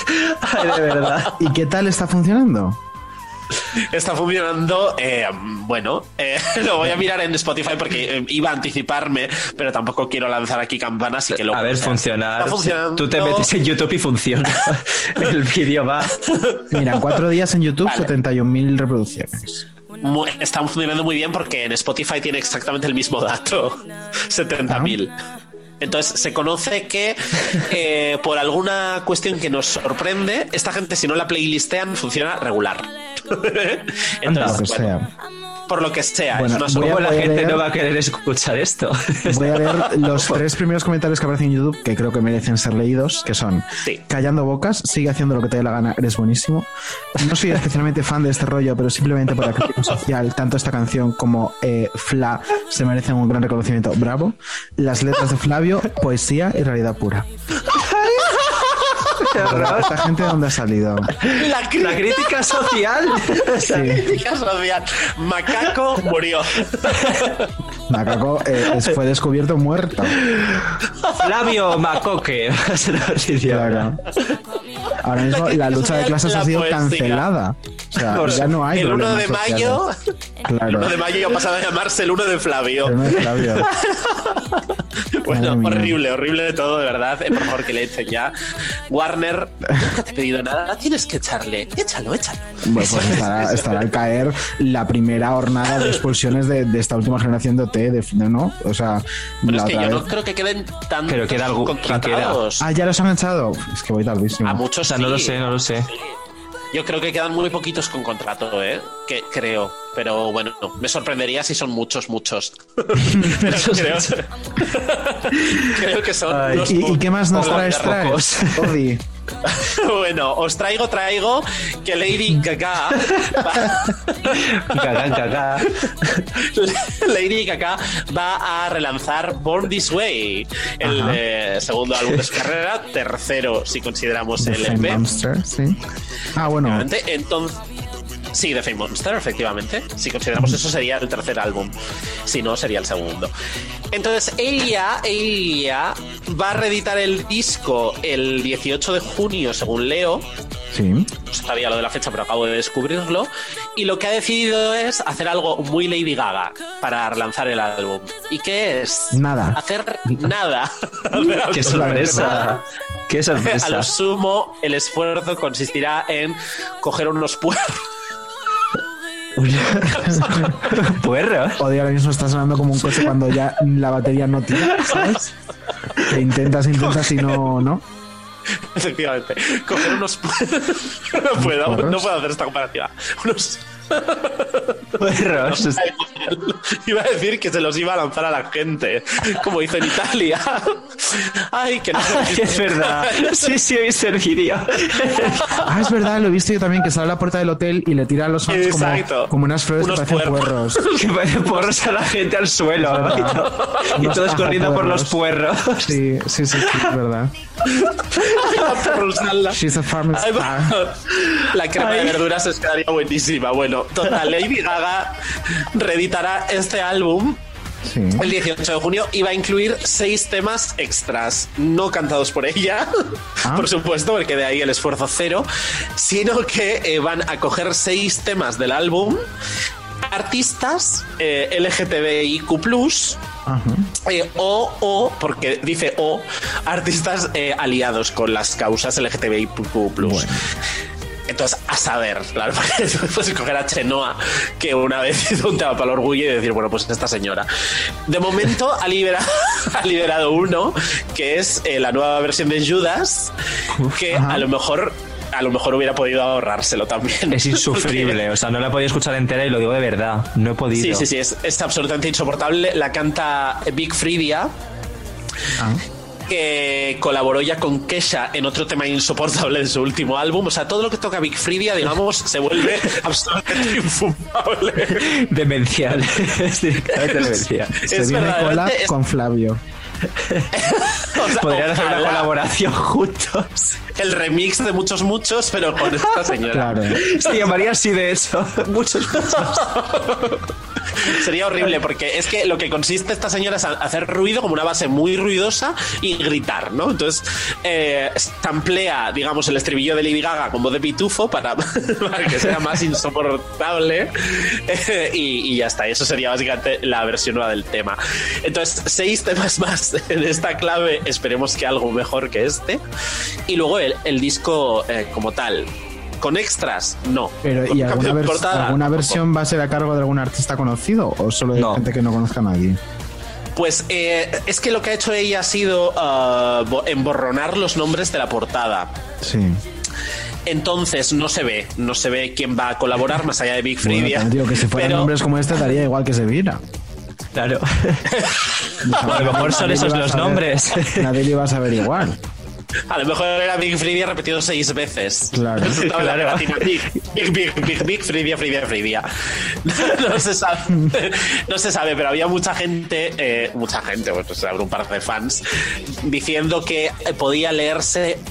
Ay, de verdad. ¿Y qué tal está funcionando? Está funcionando, eh, bueno, eh, lo voy a mirar en Spotify porque eh, iba a anticiparme, pero tampoco quiero lanzar aquí campanas y que luego... A ver, funcionar. Está funcionando. Tú te metes en YouTube y funciona. el vídeo va. Mira, cuatro días en YouTube, Vale. 71.000 reproducciones. Mu- Está funcionando muy bien porque en Spotify tiene exactamente el mismo dato, 70.000. Entonces se conoce que eh, por alguna cuestión que nos sorprende, esta gente si no la playlistean funciona regular. Anda, Entonces, que bueno, sea. Por lo que sea, Bueno, voy a- ¿Cómo la gente leer- no va a querer escuchar esto? Voy a leer los tres primeros comentarios que aparecen en YouTube que creo que merecen ser leídos, que son Sí. Callando bocas, sigue haciendo lo que te dé la gana, eres buenísimo. No soy especialmente fan de este rollo, pero simplemente por la crítica social, tanto esta canción como eh, Fla se merecen un gran reconocimiento. Bravo. Las letras de Flavio, poesía y realidad pura. ¿Esta gente de dónde ha salido? La, cri- La crítica social. Sí. crítica social. Macaco murió. Macaco eh, es- fue descubierto muerto. Flavio Macoque. Claro. Ahora mismo la lucha de clases La ha sido poesía. cancelada. O sea, ya no hay el 1 problemas de mayo, el Claro. 1 de mayo ha pasado a llamarse el 1 de Flavio. El uno de Flavio. Bueno, Madre mía. horrible, horrible de todo, de verdad. Eh, por favor, que le echen ya. Warner, nunca te he pedido nada, tienes que echarle. Échalo, échalo. Bueno, pues estará, estará al caer la primera hornada de expulsiones de, de esta última generación de OT, de- ¿no? O sea, Pero la es que otra yo vez. no creo que queden tan Pero queda algo- ¿quién queda? contratados. Ah, ya los han echado. Es que voy tardísimo. A muchos O sea, no lo sé, no lo sé. Yo creo que quedan muy poquitos con contrato, ¿eh? Que, creo. Pero bueno, no. me sorprendería si son muchos, muchos. Pero creo, creo que son Ay, ¿Y, y qué más nos traes, traes? Odi. bueno, os traigo, traigo que Lady Gaga. Gaga. Lady Gaga va a relanzar Born This Way, el eh, segundo álbum de su carrera, tercero si consideramos el EP. Monster, sí. Ah, bueno. Entonces, sí, The Fame Monster, efectivamente. Si consideramos eso sería el tercer álbum. Si no, sería el segundo. Entonces, ella, ella va a reeditar el disco el 18 de junio, según leo. Sí. No sabía lo de la fecha, pero acabo de descubrirlo. Y lo que ha decidido es hacer algo muy Lady Gaga para relanzar el álbum. ¿Y qué es? Nada. Hacer nada. Qué sorpresa. Qué A sorpresa. lo sumo, el esfuerzo consistirá en coger unos puerros. ¿Puerros? Odio, ahora mismo está sonando como un coche cuando ya la batería no tira, ¿sabes? Que intentas, intentas y no, ¿no? Efectivamente. Coger unos. No puedo, no puedo hacer esta comparativa. Unos. Puerros. Iba a decir que se los iba a lanzar a la gente, como hizo en Italia. Ay, que no. Ay, es verdad. Sí, sí, hoy serviría. Ah, es verdad, lo he visto yo también, que sale a la puerta del hotel y le tira a los fans como, unas flores Unos que parecen puerros. puerros. Que parece porros a la gente al suelo. ¿no? Y, to- y Unos todos corriendo por los puerros. Sí, sí, sí, sí, es verdad. She's a farmer Ay, star. La crema de verduras es quedaría buenísima. Bueno, total, Lady Gaga reeditará este álbum Sí. el 18 de junio y va a incluir seis temas extras, no cantados por ella, Ah. por supuesto, porque de ahí el esfuerzo cero, sino que eh, van a coger seis temas del álbum, artistas eh, LGTBIQ+, eh, o, o, porque dice o, artistas eh, aliados con las causas LGTBIQ+. Entonces, a saber, claro, porque puedes coger a Chenoa, que una vez hizo un tema para el orgullo y decir, bueno, pues esta señora. De momento ha liberado, ha liberado uno, que es eh, la nueva versión de Judas, que Ajá. a lo mejor a lo mejor hubiera podido ahorrárselo también. Es insufrible, o sea, no la he podido escuchar entera y lo digo de verdad. No he podido. Sí, sí, sí, es, es absolutamente insoportable. La canta Big Fridia. Ah. Que colaboró ya con Kesha en otro tema insoportable de su último álbum. O sea, todo lo que toca Big Fridia, digamos, se vuelve absolutamente infumable. Demencial. es directamente demencial. Se Es viene cola es- con Flavio. O sea, Podrían hacer una colaboración juntos. El remix de muchos, muchos, pero con esta señora. Claro. Se llamaría así de eso. Muchos, muchos. Sería horrible porque es que lo que consiste esta señora es hacer ruido como una base muy ruidosa y gritar, ¿no? Entonces, eh, samplea, digamos, el estribillo de Lady Gaga con voz de pitufo para, para que sea más insoportable Eh, y, y ya está. Eso sería básicamente la versión nueva del tema. Entonces, seis temas más en esta clave. Esperemos que algo mejor que este. Y luego el, el disco eh, como tal. Con extras, no. Pero, ¿y alguna, vers- portada, versión va a ser a cargo de algún artista conocido o solo de No. gente que no conozca a nadie? Pues eh, es que lo que ha hecho ella ha sido ah, bo- emborronar los nombres de la portada. Sí. Entonces no se ve, no se ve quién va a colaborar más allá de Big Bueno, que si fueran pero nombres como este daría igual que se viera. Claro. A lo mejor son esos los nombres. Nadie lo iba a saber igual. A lo mejor era Big Fridia repetido seis veces. Claro. Big, Big, Big, Big, Big Fridia, Fridia, Fridia. No se sabe, no se sabe, pero había mucha gente, eh, mucha gente, bueno, se abre un par de fans, diciendo que eh, podía leerse.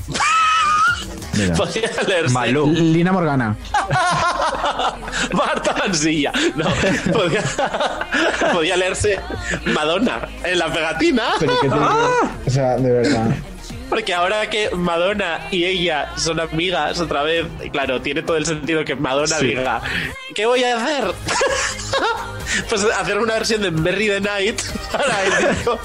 Mira. podía leerse. Malú. Lina Morgana. Marta Mansilla. No, podía, podía leerse Madonna en la pegatina. Pero que O sea, de verdad. Porque ahora que Madonna y ella son amigas otra vez, claro, tiene todo el sentido que Madonna Sí. diga, ¿qué voy a hacer? pues hacer una versión de Merry the Night para el disco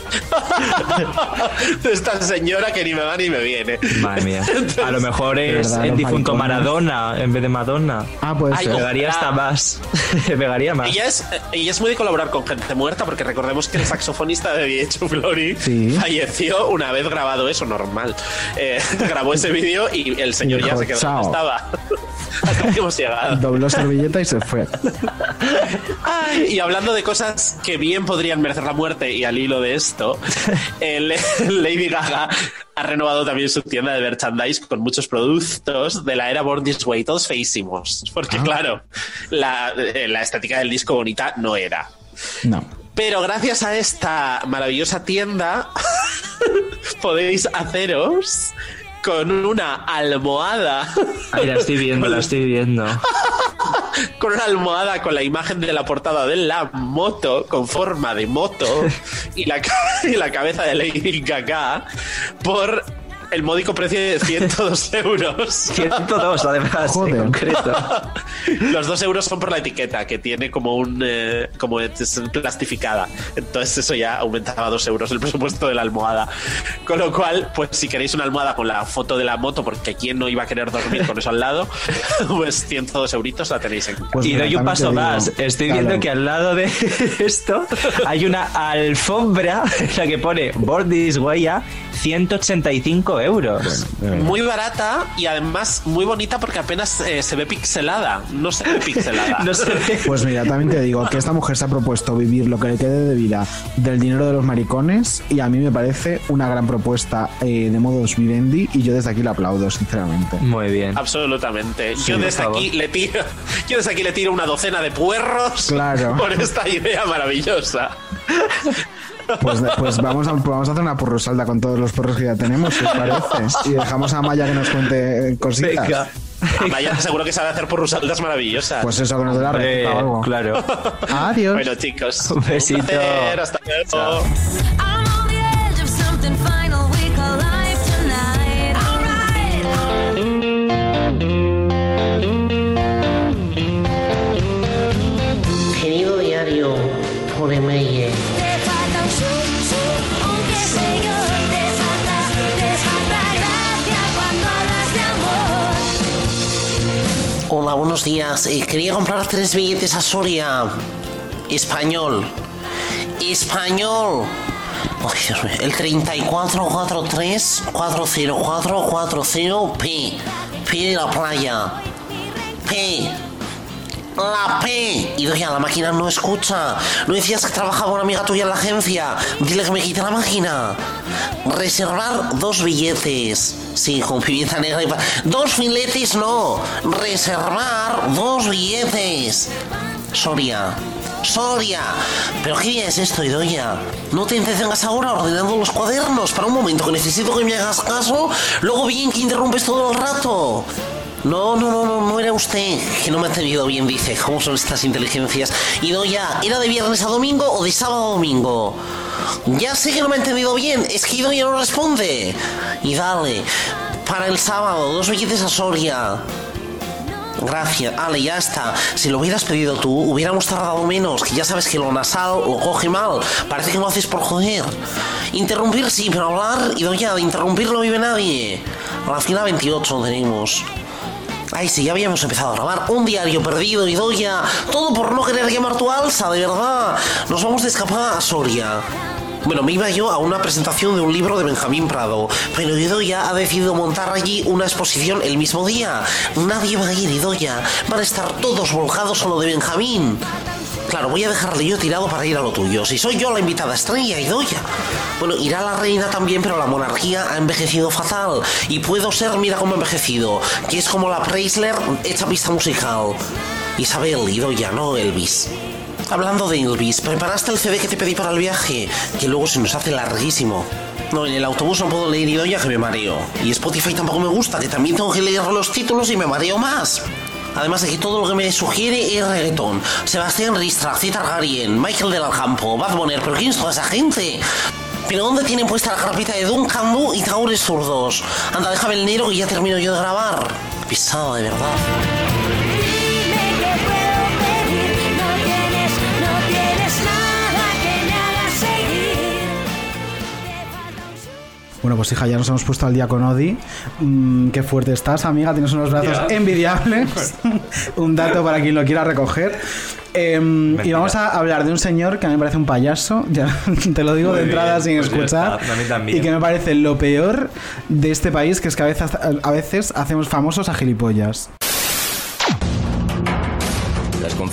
de esta señora que ni me va ni me viene. Madre mía. A lo mejor es Verdad, el difunto maricones. Maradona en vez de Madonna. Ah, puede Ay. Pegaría hasta más. Pegaría más. Ella es, ella es muy de colaborar con gente muerta porque recordemos que el saxofonista de Viecho Flori Sí. falleció una vez grabado eso, normal. Eh, grabó ese vídeo y el señor ya se quedó "Chao". donde estaba. Hasta que hemos llegado. Dobló servilleta y se fue. Ay, y hablando de cosas que bien podrían merecer la muerte y al hilo de esto, el- Lady Gaga ha renovado también su tienda de merchandise con muchos productos de la era Born This Way, todos feísimos. Porque claro, la, eh, la estética del disco bonita no era. No. Pero gracias a esta maravillosa tienda podéis haceros con una almohada. Ay, la estoy viendo, la estoy viendo. con una almohada con la imagen de la portada de la moto, con forma de moto, y la, y la cabeza de Lady Gaga, por el módico precio de 102 euros. 102 además, Joder. en concreto. Los dos euros son por la etiqueta, que tiene como un eh, como es plastificada. Entonces eso ya aumentaba dos euros el presupuesto de la almohada. Con lo cual, pues si queréis una almohada con la foto de la moto, porque quién no iba a querer dormir con eso al lado, pues 102 euritos la tenéis en casa. Pues y mira, doy un paso digo, más. Estoy claro. viendo que al lado de esto hay una alfombra en la que pone Board This Way a 185 euros. Muy barata y además muy bonita porque apenas eh, se ve pixelada. No se ve pixelada. No se ve. Pues mira, también te digo que esta mujer se ha propuesto vivir lo que le quede de vida del dinero de los maricones y a mí me parece una gran propuesta eh, de modos vivendi y yo desde aquí la aplaudo, sinceramente. Muy bien. Absolutamente. Sí, yo desde aquí le tiro, yo desde aquí le tiro una docena de puerros Claro. por esta idea maravillosa. Pues, pues vamos, a, vamos a hacer una porrosalda con todos los porros que ya tenemos, si os parece. Y dejamos a Maya que nos cuente cositas. Venga. Amaya seguro que sabe hacer porrusaldas maravillosas. Pues eso, que nos dé la receta o algo. claro. Adiós. Bueno, chicos. Un besito. placer, hasta luego. Hola, buenos días. Eh, quería comprar tres billetes a Soria. Español. Español. Ay, Dios mío. El 3443 40440 P. P de la playa. P. La P. Y doña, la máquina no escucha. ¿No decías que trabajaba una amiga tuya en la agencia? Dile que me quite la máquina. Reservar dos billetes. Sí, con pimienta negra y Dos filetes no. Reservar dos billetes. Soria. Soria. ¿Pero qué día es esto, Idoya? No te entretengas ahora ordenando los cuadernos. Para un momento que necesito que me hagas caso. Luego bien que interrumpes todo el rato. No, no, no, no, no era usted. Que no me ha entendido bien, dice. ¿Cómo son estas inteligencias? Idoya, ¿era de viernes a domingo o de sábado a domingo? Ya sé que no me ha entendido bien. Es que Idoya no responde. Y dale. Para el sábado, dos billetes a Soria. Gracias. Ale, ya está. Si lo hubieras pedido tú, hubiéramos tardado menos. Que ya sabes que lo nasal lo coge mal. Parece que lo haces por joder. Interrumpir sí, pero hablar, y ya, de interrumpir no vive nadie. A la fila 28 tenemos. Ay, sí, ya habíamos empezado a grabar. Un diario perdido, Idoya. Todo por no querer llamar tu alza, de verdad. Nos vamos de escapada a Soria. Bueno, me iba yo a una presentación de un libro de Benjamín Prado, pero Idoya ha decidido montar allí una exposición el mismo día. Nadie va a ir, Idoya. Van a estar todos volcados a lo de Benjamín. Claro, voy a dejarle yo tirado para ir a lo tuyo. Si soy yo la invitada estrella, Idoya. Bueno, irá la reina también, pero la monarquía ha envejecido fatal. Y puedo ser, mira cómo envejecido, que es como la Preisler hecha pista musical. Isabel, Idoya, no Elvis. Hablando de Elvis, ¿preparaste el CD que te pedí para el viaje? Que luego se nos hace larguísimo. No, en el autobús no puedo leer Idoya que me mareo. Y Spotify tampoco me gusta, que también tengo que leer los títulos y me mareo más. Además de que todo lo que me sugiere es reggaetón. Sebastián Ristra, Zita Targaryen, Michael del Alcampo, Bad Bunny, pero ¿quién es toda esa gente? ¿Pero dónde tienen puesta la carpeta de Duncan Du y Taures Zurdos? Anda, déjame el negro que ya termino yo de grabar. Pisado, de verdad. Bueno, pues hija, ya nos hemos puesto al día con Odi. Mm, qué fuerte estás, amiga. Tienes unos brazos envidiables. Un dato para quien lo quiera recoger. Em, y vamos a hablar de un señor que a mí me parece un payaso. Ya te lo digo Muy de entrada bien, sin pues escuchar. está, y que me parece lo peor de este país, que es que a veces, a veces hacemos famosos a gilipollas.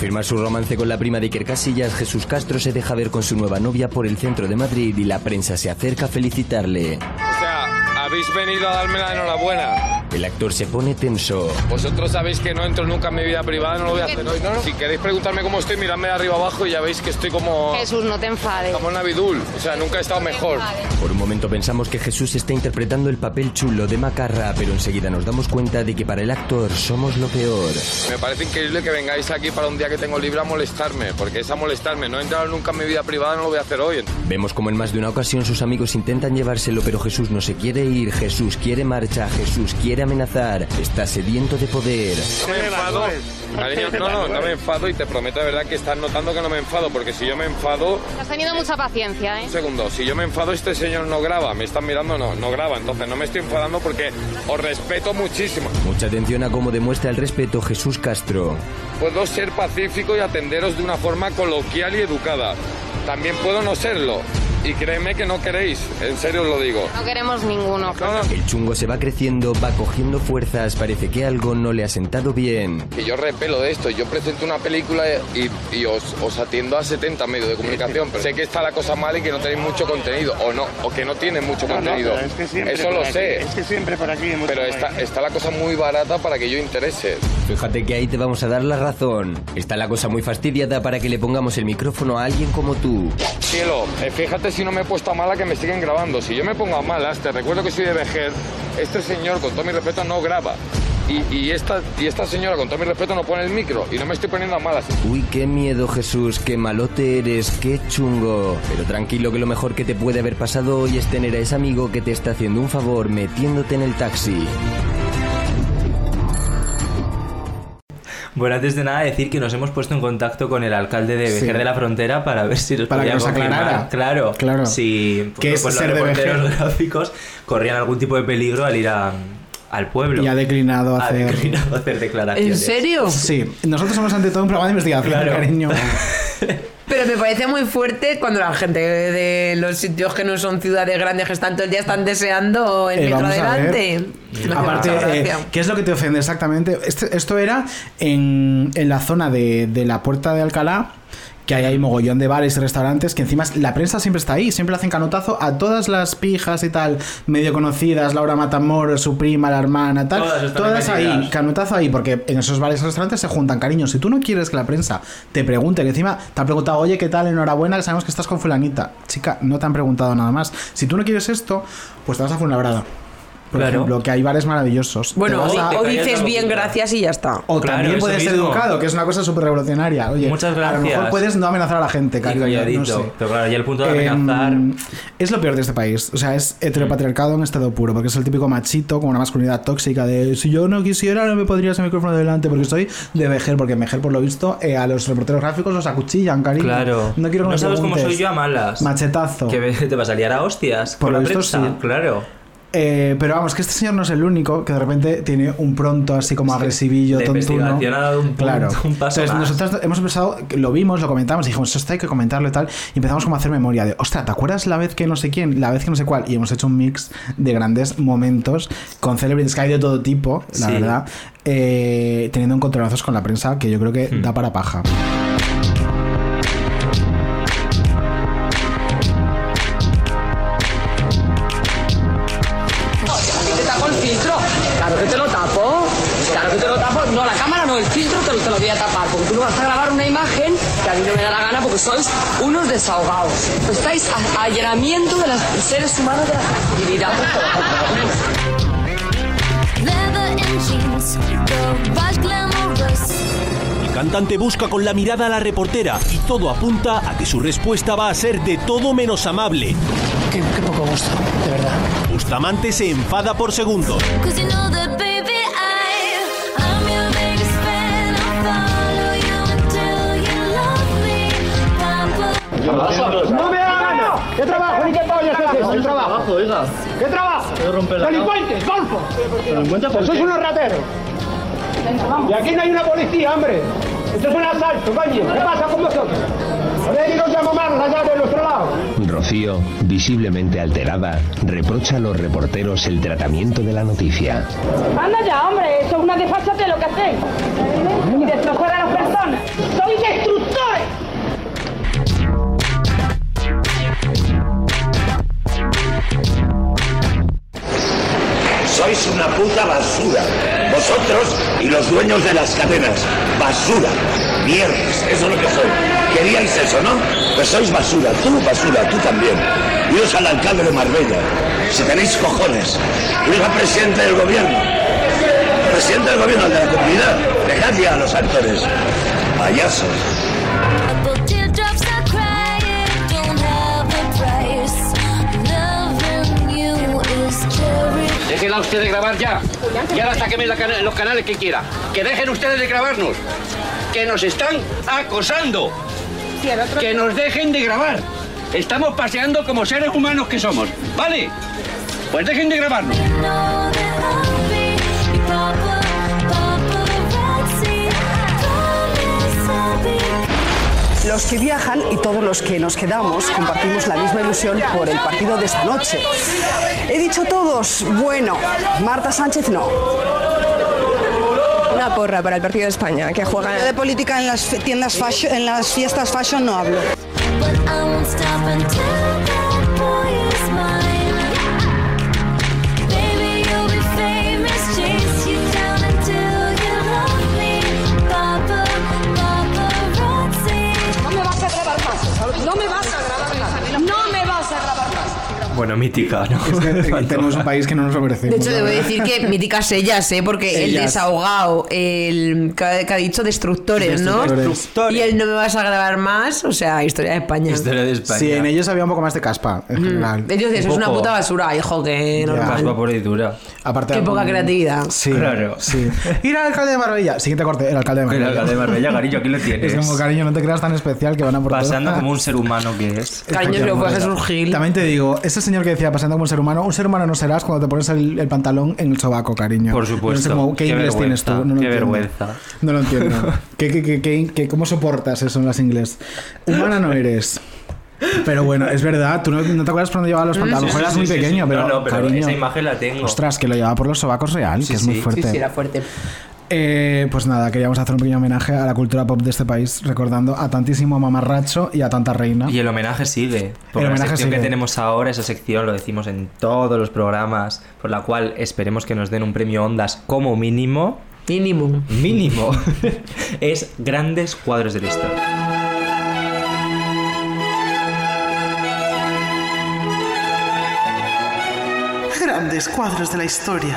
Confirmar su romance con la prima de Iker Casillas, Jesús Castro se deja ver con su nueva novia por el centro de Madrid y la prensa se acerca a felicitarle. Habéis venido a darme la enhorabuena. El actor se pone tenso. Vosotros sabéis que no entro nunca en mi vida privada, no lo voy a hacer hoy. Si queréis preguntarme cómo estoy, miradme de arriba abajo y ya veis que estoy como... Jesús, no te enfades. Como Navidul. O sea, nunca he estado mejor. Por un momento pensamos que Jesús está interpretando el papel chulo de Macarra, pero enseguida nos damos cuenta de que para el actor somos lo peor. Me parece increíble que vengáis aquí para un día que tengo libre a molestarme, porque es a molestarme. No he entrado nunca en mi vida privada, no lo voy a hacer hoy. Vemos como en más de una ocasión sus amigos intentan llevárselo, pero Jesús no se quiere ir, Jesús quiere marcha, Jesús quiere amenazar, está sediento de poder. No me enfado. Cariño, no, no, no me enfado y te prometo de verdad que estás notando que no me enfado, porque si yo me enfado, Has tenido mucha paciencia, ¿eh? Un segundo, si yo me enfado, este señor no graba. Me están mirando, no, no graba. Entonces no me estoy enfadando porque os respeto muchísimo. Mucha atención a cómo demuestra el respeto Jesús Castro. Puedo ser pacífico y atenderos de una forma coloquial y educada. También puedo no serlo. Y créeme que no queréis, en serio os lo digo. No queremos ninguno. El chungo se va creciendo, va cogiendo fuerzas, parece que algo no le ha sentado bien. Que yo repelo de esto, yo presento una película y, y os, os atiendo a 70 medios de comunicación, pero sé que está la cosa mal y que no tenéis mucho contenido, o no, o que no tienen mucho No, contenido. pero es que siempre Eso lo aquí, sé. es que siempre por aquí hemos Pero está la cosa muy barata para que yo interese. Fíjate que ahí te vamos a dar la razón. Está la cosa muy fastidiada para que le pongamos el micrófono a alguien como tú. Cielo, eh, fíjate si no me he puesto a mala que me siguen grabando. Si yo me pongo a malas, te recuerdo que soy de Vejer, este señor, con todo mi respeto, no graba. Y, y esta, y esta señora, con todo mi respeto, no pone el micro. Y no me estoy poniendo a malas. Uy, qué miedo Jesús, qué malote eres, qué chungo. Pero tranquilo que lo mejor que te puede haber pasado hoy es tener a ese amigo que te está haciendo un favor metiéndote en el taxi. Bueno, antes de nada decir que nos hemos puesto en contacto con el alcalde de Vejer Sí. de la Frontera para ver si nos Para que podía nos confirmar. aclarara. Claro, Claro. Si ¿Qué es pues, ser los de reporteros Vejer? gráficos corrían algún tipo de peligro al ir a- al pueblo. Y ha declinado Ha hacer. declinado hacer declaraciones. Sí, nosotros somos ante todo un programa de investigación, Claro. cariño. Pero me parece muy fuerte cuando la gente de los sitios que no son ciudades grandes que están todo el día están deseando el Eh, metro adelante. Me hace Aparte, eh. ¿qué es lo que te ofende exactamente? Este- esto era en, en la zona de, de la Puerta de Alcalá, que ahí hay mogollón de bares y restaurantes, que encima la prensa siempre está ahí, siempre hacen canotazo a todas las pijas y tal, medio conocidas, Laura Matamoros, su prima, la hermana, tal, Todas ahí, canotazo ahí, porque en esos bares y restaurantes se juntan, cariño, si tú no quieres que la prensa te pregunte, que encima te han preguntado, oye, ¿qué tal? Enhorabuena, que sabemos que estás con fulanita. Chica, no te han preguntado nada más. Si tú no quieres esto, pues te vas a Fuenlabrada. Por Claro. ejemplo, que hay bares maravillosos. Bueno, o, a- o dices bien gracias y ya está. o también puedes ser educado, que es una cosa súper revolucionaria. Oye, Muchas A lo mejor gracias. puedes no amenazar a la gente, Y cariño. No sé. Pero claro, ya el punto de Em, amenazar. es lo peor de este país. O sea, es heteropatriarcado en estado puro, porque es el típico machito con una masculinidad tóxica de si yo no quisiera no me podrías el micrófono delante porque soy de Vejer, porque en Vejer, por lo visto, eh, a los reporteros gráficos los acuchillan, cariño. Claro. No quiero que me sabes cómo soy yo a malas. Machetazo. Que te vas a liar a hostias Por con lo la visto, prensa. sí. Claro. Eh, pero vamos, que este señor no es el único que de repente tiene un pronto así como agresivillo, la tontuno. ha dado un punto- claro. un paso Entonces, más. nosotros hemos que lo vimos, lo comentamos, dijimos, esto hay que comentarlo y tal. Y empezamos como a hacer memoria de, ostras, ¿te acuerdas la vez que no sé quién? La vez que no sé cuál. Y hemos hecho un mix de grandes momentos con celebrities que hay de todo tipo, la Sí. verdad. eh, teniendo encontronazos con la prensa que yo creo que Hmm. da para paja. Desahogados. Estáis a allanamiento de los seres humanos de la actividad. El cantante busca con la mirada a la reportera y todo apunta a que su respuesta va a ser de todo menos amable. Qué, poco gusto, de verdad. Bustamante se enfada por segundos. Cause you know that, baby, I, ¡No me hagas! ¡Qué trabajo ni qué pollo es ese! ¿Qué trabajo, oiga? ¿Qué trabajo? Delincuentes, golfos. Pues sois unos rateros. Y aquí no hay una policía, hombre. Esto es un asalto, coño. ¿Qué pasa con vosotros? Rocío, visiblemente alterada, reprocha a los reporteros el tratamiento de la noticia. Anda ya, hombre, eso es una desfachate lo que hacéis. Y destrozar a las personas. ¡Sois destructores! Sois una puta basura. Vosotros y los dueños de las cadenas. Basura. Mierdas. Eso es lo que sois. Queríais eso, ¿no? Pues sois basura. Tú basura. Tú también. Iros al alcalde de Marbella. Si tenéis cojones. Iros al presidente del gobierno. Presidente del gobierno de la comunidad. Dejad ya a los actores. Payasos. Déjenla usted de grabar ya. Y ahora sáqueme la cana- los canales que quiera. Que dejen ustedes de grabarnos. Que nos están acosando. Que nos dejen de grabar. Estamos paseando como seres humanos que somos. ¿Vale? Pues dejen de grabarnos. Los que viajan y todos los que nos quedamos compartimos la misma ilusión por el partido de esta noche. He dicho todos, bueno, Marta Sánchez no. Una porra para el partido de España, que juega... Yo de política en las tiendas fashion, en las fiestas fashion no hablo. Bueno, mítica, ¿no? Es que tenemos un país que no nos lo merecemos. De hecho, debo decir que míticas ellas, ¿eh? Porque el desahogado, el que ha, que ha dicho destructores, ¿no? Destructores. Y el no me vas a grabar más, o sea, historia de España. Sí, en ellos había un poco más de caspa, en general. Ellos dicen, es Un una puta basura, hijo, que normal. Caspa pura y dura. Aparte, Qué poca creatividad. Sí, Claro. Sí. Ir al alcalde de Marbella. Siguiente corte, el alcalde de El Marbella. alcalde de Marbella, cariño, aquí lo tienes. Es como, cariño, no te creas tan especial que van a por todo. Pasando como un ser humano que es. Gil. También te digo, ese señor que decía pasando como un ser humano, un ser humano no serás cuando te pones el, el pantalón en el sobaco, cariño. Por supuesto. No sé cómo- ¿Qué, Qué inglés tienes tú? vergüenza, No lo qué entiendo. vergüenza. No lo entiendo. ¿Qué, qué, qué, qué- qué- ¿Cómo soportas eso en las inglés? Humana no eres. Pero bueno, es verdad, tú no, no te acuerdas cuando llevaba los pantalones, sí, sí, eras sí, muy sí, pequeño, sí. pero, No, no, pero cariño, esa imagen la tengo. Ostras, que lo llevaba por los sobacos real, que es muy fuerte. Sí, sí, era fuerte. Eh, pues nada, queríamos hacer un pequeño homenaje a la cultura pop de este país, recordando a tantísimo mamarracho y a tanta reina. Y el homenaje sigue. Porque El la homenaje sección sigue. que tenemos ahora, esa sección lo decimos en todos los programas, por la cual esperemos que nos den un premio Ondas como mínimo. Mínimo. Mínimo. es grandes cuadros de la historia. Grandes cuadros de la historia.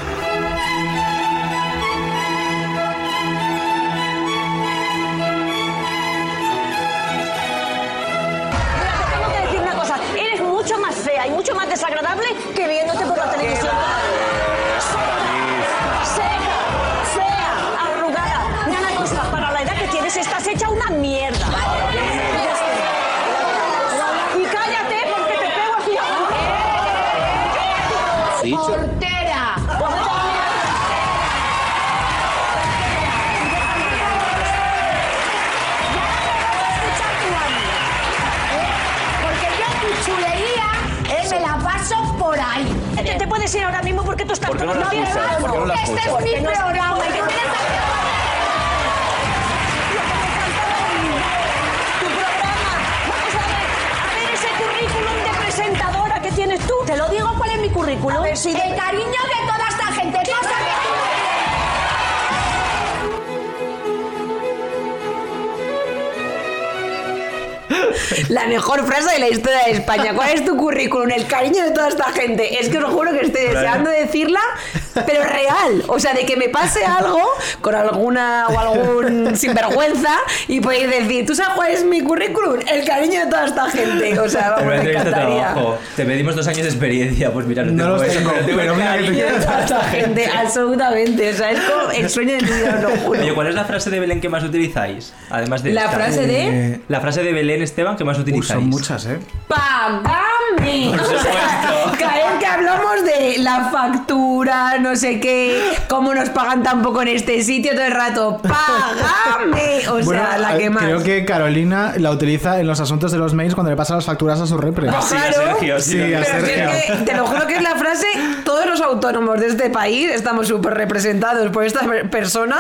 Desagradable que viéndote por la televisión. Puedes ir ahora mismo porque tú estás ¿Por qué no todo la el día escuchas? hablando. ¿Por qué no la Este es mi programa. y porque tú tienes Tu programa. Vamos a ver. A ver ese currículum de presentadora que tienes tú. Te lo digo cuál es mi currículum. Cariño de esta La mejor frase de la historia de España. ¿Cuál es tu currículum? El cariño de toda esta gente. Es que os juro que estoy deseando decirla pero real. O sea, de que me pase algo con alguna o algún sinvergüenza y podéis decir, ¿tú sabes cuál es mi currículum? El cariño de toda esta gente. O sea, vamos, me entrevista de encantaría. trabajo. Te pedimos dos años de experiencia. Pues mira, no, No los tengo, pero mira que te cariño. De toda esta gente, absolutamente. O sea, es como el sueño de mi vida, lo juro. Oye, ¿cuál es la frase de Belén que más utilizáis? Además de La esta. frase de- La frase de Belén Esteban que más utilizáis. son muchas, ¿eh? Por O sea, que hablamos de la factura, no sé qué, cómo nos pagan tan poco en este sitio todo el rato. ¡Págame! O Bueno, sea, la eh, que más. Creo que Carolina la utiliza en los asuntos de los mails cuando le pasa las facturas a su repre. Ah, Sí, a claro. Sergio, sí, Sí, a mismo. Pero si Sergio. es que, te lo juro que es la frase, todos los autónomos de este país estamos súper representados por esta per- persona.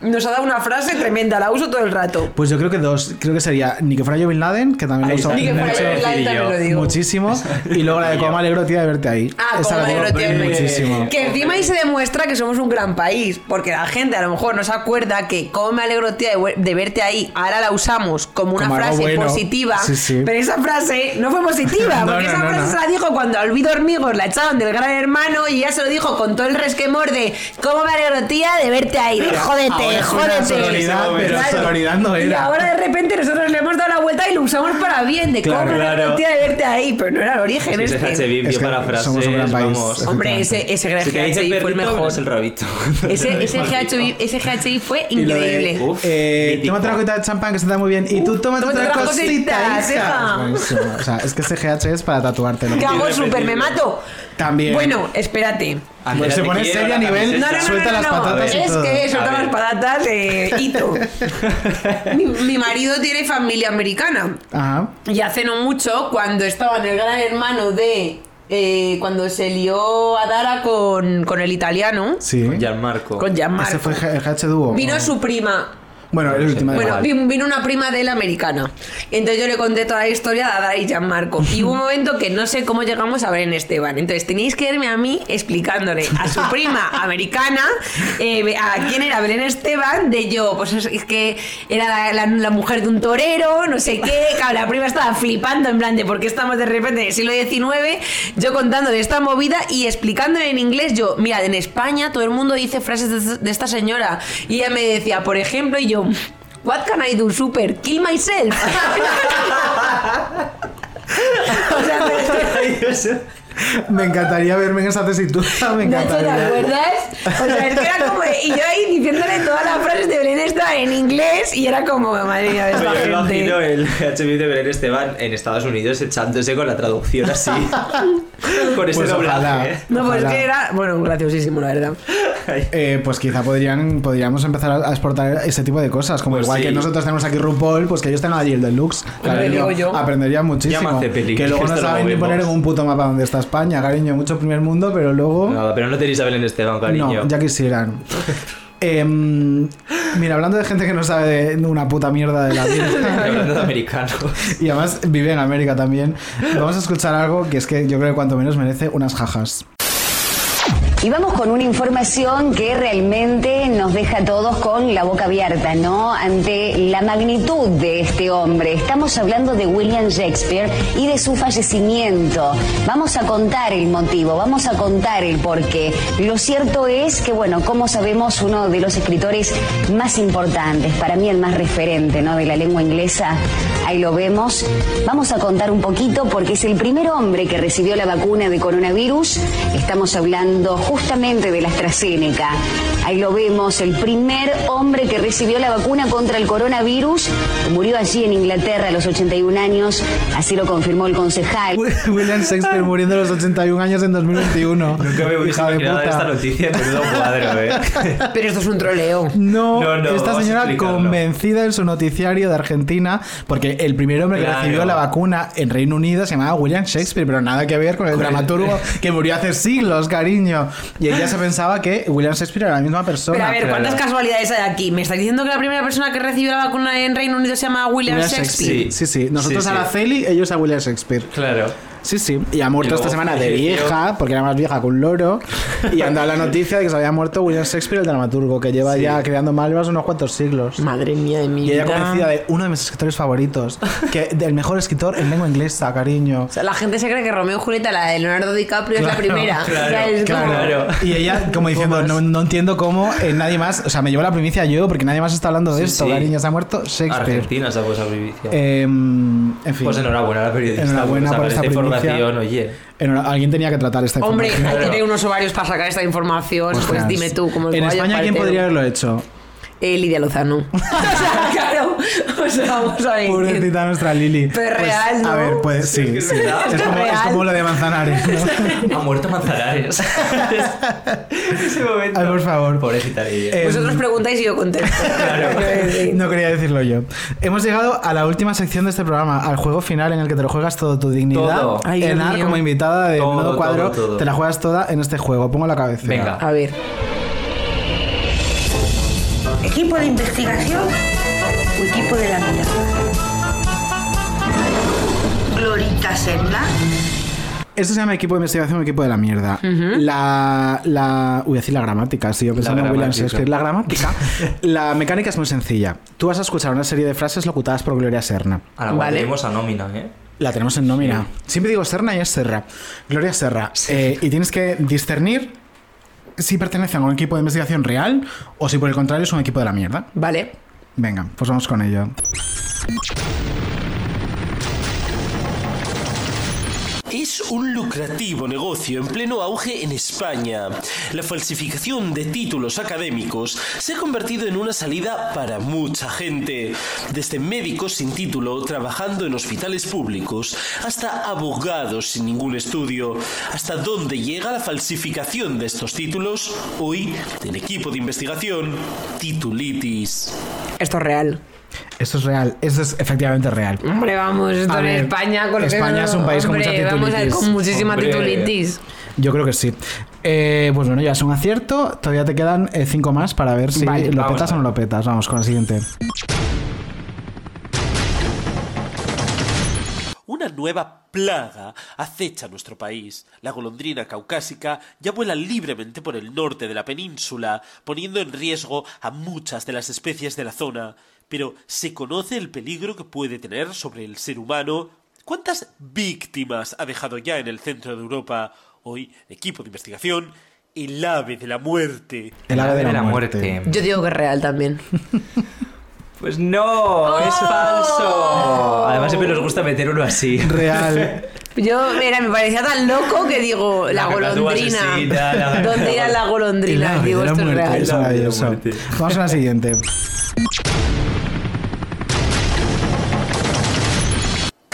Nos ha dado una frase tremenda, la uso todo el rato. Pues yo creo que dos. Creo que sería Ni que fuera yo Bin Laden, que también lo uso está. Ni que fuera mucho, Laden, también lo digo. muchísimo. Y luego la de cómo me alegro, tía, de verte ahí. Ah, Esa como la digo alegro, tía, de verte. muchísimo. Que encima ahí se demuestra que somos un gran país, porque la gente a lo mejor no se acuerda que como me alegro tía de, verte ahí, ahora la usamos como una Como frase bueno. positiva, Sí, sí. pero esa frase no fue positiva, No, porque no, esa no, frase no. se la dijo cuando a Olvido Hormigos la echaron del gran hermano y ella se lo dijo con todo el resquemor de como me alegro tía de verte ahí, de jódete, jódete. sororidad, pero Claro. sororidad no Y era. ahora de repente nosotros le hemos dado la vuelta y lo usamos para bien, de Claro, cómo claro. tía de verte ahí, pero no era el origen Sí, ese este. HB Es que para frases, somos un gran país. vamos. Hombre, ese, ese GHI fue el mejor. es el rabito. Ese, ese, GHI, ese GHI fue Y increíble. Uf, eh, tómate una cosita de champán que se te da muy bien. Y tú tómate tómate otra otra cosita, cosita, hija. Es. O sea, es que ese GH es para tatuártelo. Que hago súper, me mato. También. Bueno, espérate. Pues se pone seria a nivel, No, no, no, suelta no, las no. patatas y Es todo. que suelta las patatas de hito. mi, mi marido tiene familia americana. Ajá. Y hace no mucho, cuando estaba en el gran hermano de. eh, cuando se lió a Dara con, con el italiano, Sí. Con Gianmarco. con Gianmarco, Ese fue el GH dúo. vino su prima. Bueno, el último. Bueno, vino una prima de él americana. Entonces yo le conté toda la historia a Dara y Gianmarco. Y hubo un momento que no sé cómo llegamos a Belén Esteban. Entonces tenéis que irme a mí explicándole a su prima americana eh, a quién era Belén Esteban, de yo, pues es, es que era la, la- la mujer de un torero, no sé qué. Claro, la prima estaba flipando en plan de por qué estamos de repente en el siglo XIX, yo contándole esta movida y explicándole en inglés yo, mira, en España todo el mundo dice frases de, de esta señora. Y ella me decía, por ejemplo, y yo, What can I do, super? Kill myself. o sea, Me encantaría verme en esa tesitura. Me Nacho, ¿te encantaría. acuerdas? O sea, es que era como. Y yo ahí diciéndole todas las frases de Belén Esteban en inglés y era como, madre mía, esta Yo me gente. imagino el HB de Belén Esteban en Estados Unidos echándose con la traducción así. con ese Pues doblaje. ojalá. ¿eh? No, pues Ojalá. que era. Bueno, graciosísimo, la verdad. Eh, pues quizá podrían, podríamos empezar a exportar ese tipo de cosas. Como Pues igual sí. que nosotros tenemos aquí RuPaul, pues que ellos tengan allí el deluxe. Digo yo. Aprenderían muchísimo. Que luego que no saben ni poner en un puto mapa donde está España, cariño. Mucho primer mundo, pero luego. No, pero no tenéis a Belén Esteban, cariño. No, ya quisieran. Em, mira, hablando de gente que no sabe de una puta mierda de la Hablando de vida. americanos. y además vive en América también. Vamos a escuchar algo que es que yo creo que cuanto menos merece unas jajas. Y vamos con una información que realmente nos deja a todos con la boca abierta, ¿no? Ante la magnitud de este hombre. Estamos hablando de William Shakespeare y de su fallecimiento. Vamos a contar el motivo, vamos a contar el porqué. Lo cierto es que, bueno, como sabemos, uno de los escritores más importantes, para mí el más referente, ¿no? De la lengua inglesa, ahí lo vemos. Vamos a contar un poquito porque es el primer hombre que recibió la vacuna de coronavirus. Estamos hablando justamente de la AstraZeneca. Ahí lo vemos, el primer hombre que recibió la vacuna contra el coronavirus. Murió allí en Inglaterra a los 81 años, así lo confirmó el concejal. William Shakespeare muriendo a los 81 años en 2021. Nunca me hubiese imaginado puta. esta noticia en menudo cuadro, ¿eh? Pero esto es un troleo. No, No, no, esta señora convencida en su noticiario de Argentina, porque el primer hombre Claro. que recibió la vacuna en Reino Unido se llamaba William Shakespeare, pero nada que ver con el Con el- dramaturgo que murió hace siglos, cariño. Y ella se pensaba que William Shakespeare era la misma persona. Pero a ver, ¿cuántas casualidades hay aquí? ¿Me estás diciendo que la primera persona que recibió la vacuna en Reino Unido se llama William, William Shakespeare? Sí, sí, sí. Nosotros Sí, a la Celi, ellos a William Shakespeare. Claro. Sí, sí. Y ha muerto Y esta semana de vieja, porque era más vieja que un loro. Y han dado la noticia de que se había muerto William Shakespeare, el dramaturgo, que lleva Sí. ya creando malvas unos cuantos siglos. Madre mía de mi Y ella vida. conocida de uno de mis escritores favoritos, que del mejor escritor en lengua inglesa, cariño. O sea, la gente se cree que Romeo y Julieta, la de Leonardo DiCaprio, es la primera. Claro, O sea, es como- claro. Y ella como diciendo, no, no entiendo cómo eh, nadie más, o sea, me llevo la primicia yo, porque nadie más está hablando de Sí, esto, sí. cariño, se ha muerto Shakespeare. Argentina sacó esa primicia. Eh, en fin. Pues enhorabuena a la periodista. Enhorabuena por esta primicia. Información, oye. Enhora- Alguien tenía que tratar esta Hombre, información. hay que tener unos ovarios para sacar esta información. Pues Ostras. dime tú, como el En España, ¿quién podría haberlo hecho? Eh, Lidia Lozano. o sea, claro. O sea, vamos a ver. Pobrecita nuestra Lili. Pero Pues, real, ¿no? A ver, pues sí, Es sí. es. Es, como, es real. como lo de Manzanares, ¿no? Ha muerto Manzanares. Ese momento. Ay, por favor. Pobrecita Lidia. Eh, Vosotros preguntáis y yo contesto. No quería decirlo yo. Hemos llegado a la última sección de este programa, al juego final en el que te lo juegas todo, tu dignidad. Todo. Ay, Enar, como invitada de Todo, Menudo Cuadro, todo, todo. te la juegas toda en este juego. Pongo la cabeza. Venga. A ver. ¿Equipo de investigación o equipo de la mierda? Glorita Senna. Esto se llama equipo de investigación o equipo de la mierda. La, la. Uy, decir la gramática, estoy yo pensando en William gramática. Shakespeare. La gramática. la mecánica es muy sencilla. Tú vas a escuchar una serie de frases locutadas por Gloria Serna. Ahora Vale. tenemos a nómina, ¿eh? La tenemos en nómina. Siempre digo Serna y es Serra. Gloria Serra. Eh, y tienes que discernir si pertenecen a un equipo de investigación real o si por el contrario es un equipo de la mierda. Vale. Venga, pues vamos con ello. Es un lucrativo negocio en pleno auge en España. La falsificación de títulos académicos se ha convertido en una salida para mucha gente, desde médicos sin título trabajando en hospitales públicos hasta abogados sin ningún estudio. ¿Hasta dónde llega la falsificación de estos títulos? Hoy, en equipo de investigación, titulitis. Esto es real. Esto es real, esto es efectivamente real. Hombre, vamos, esto A en ver, España. Con España es un país con mucha Vamos a ver, titulitis. con muchísima Hombre. titulitis. Yo creo que sí. Eh, pues bueno, ya es un acierto. Todavía te quedan eh, cinco más para ver si Vale, lo petas a o no lo petas. Vamos con la siguiente. Una nueva plaga acecha nuestro país. La golondrina caucásica ya vuela libremente por el norte de la península, poniendo en riesgo a muchas de las especies de la zona. Pero ¿se conoce el peligro que puede tener sobre el ser humano? ¿Cuántas víctimas ha dejado ya en el centro de Europa? Hoy, equipo de investigación, el ave de la muerte. El ave de la, muerte. Yo digo que es real también. Pues no, es falso. Además siempre nos gusta meter uno así. Real. Yo, mira, me parecía tan loco que digo, la, La golondrina. asesina, la- ¿Dónde irá la El golondrina? ave Digo, de la esto es real. De la. Vamos a la siguiente.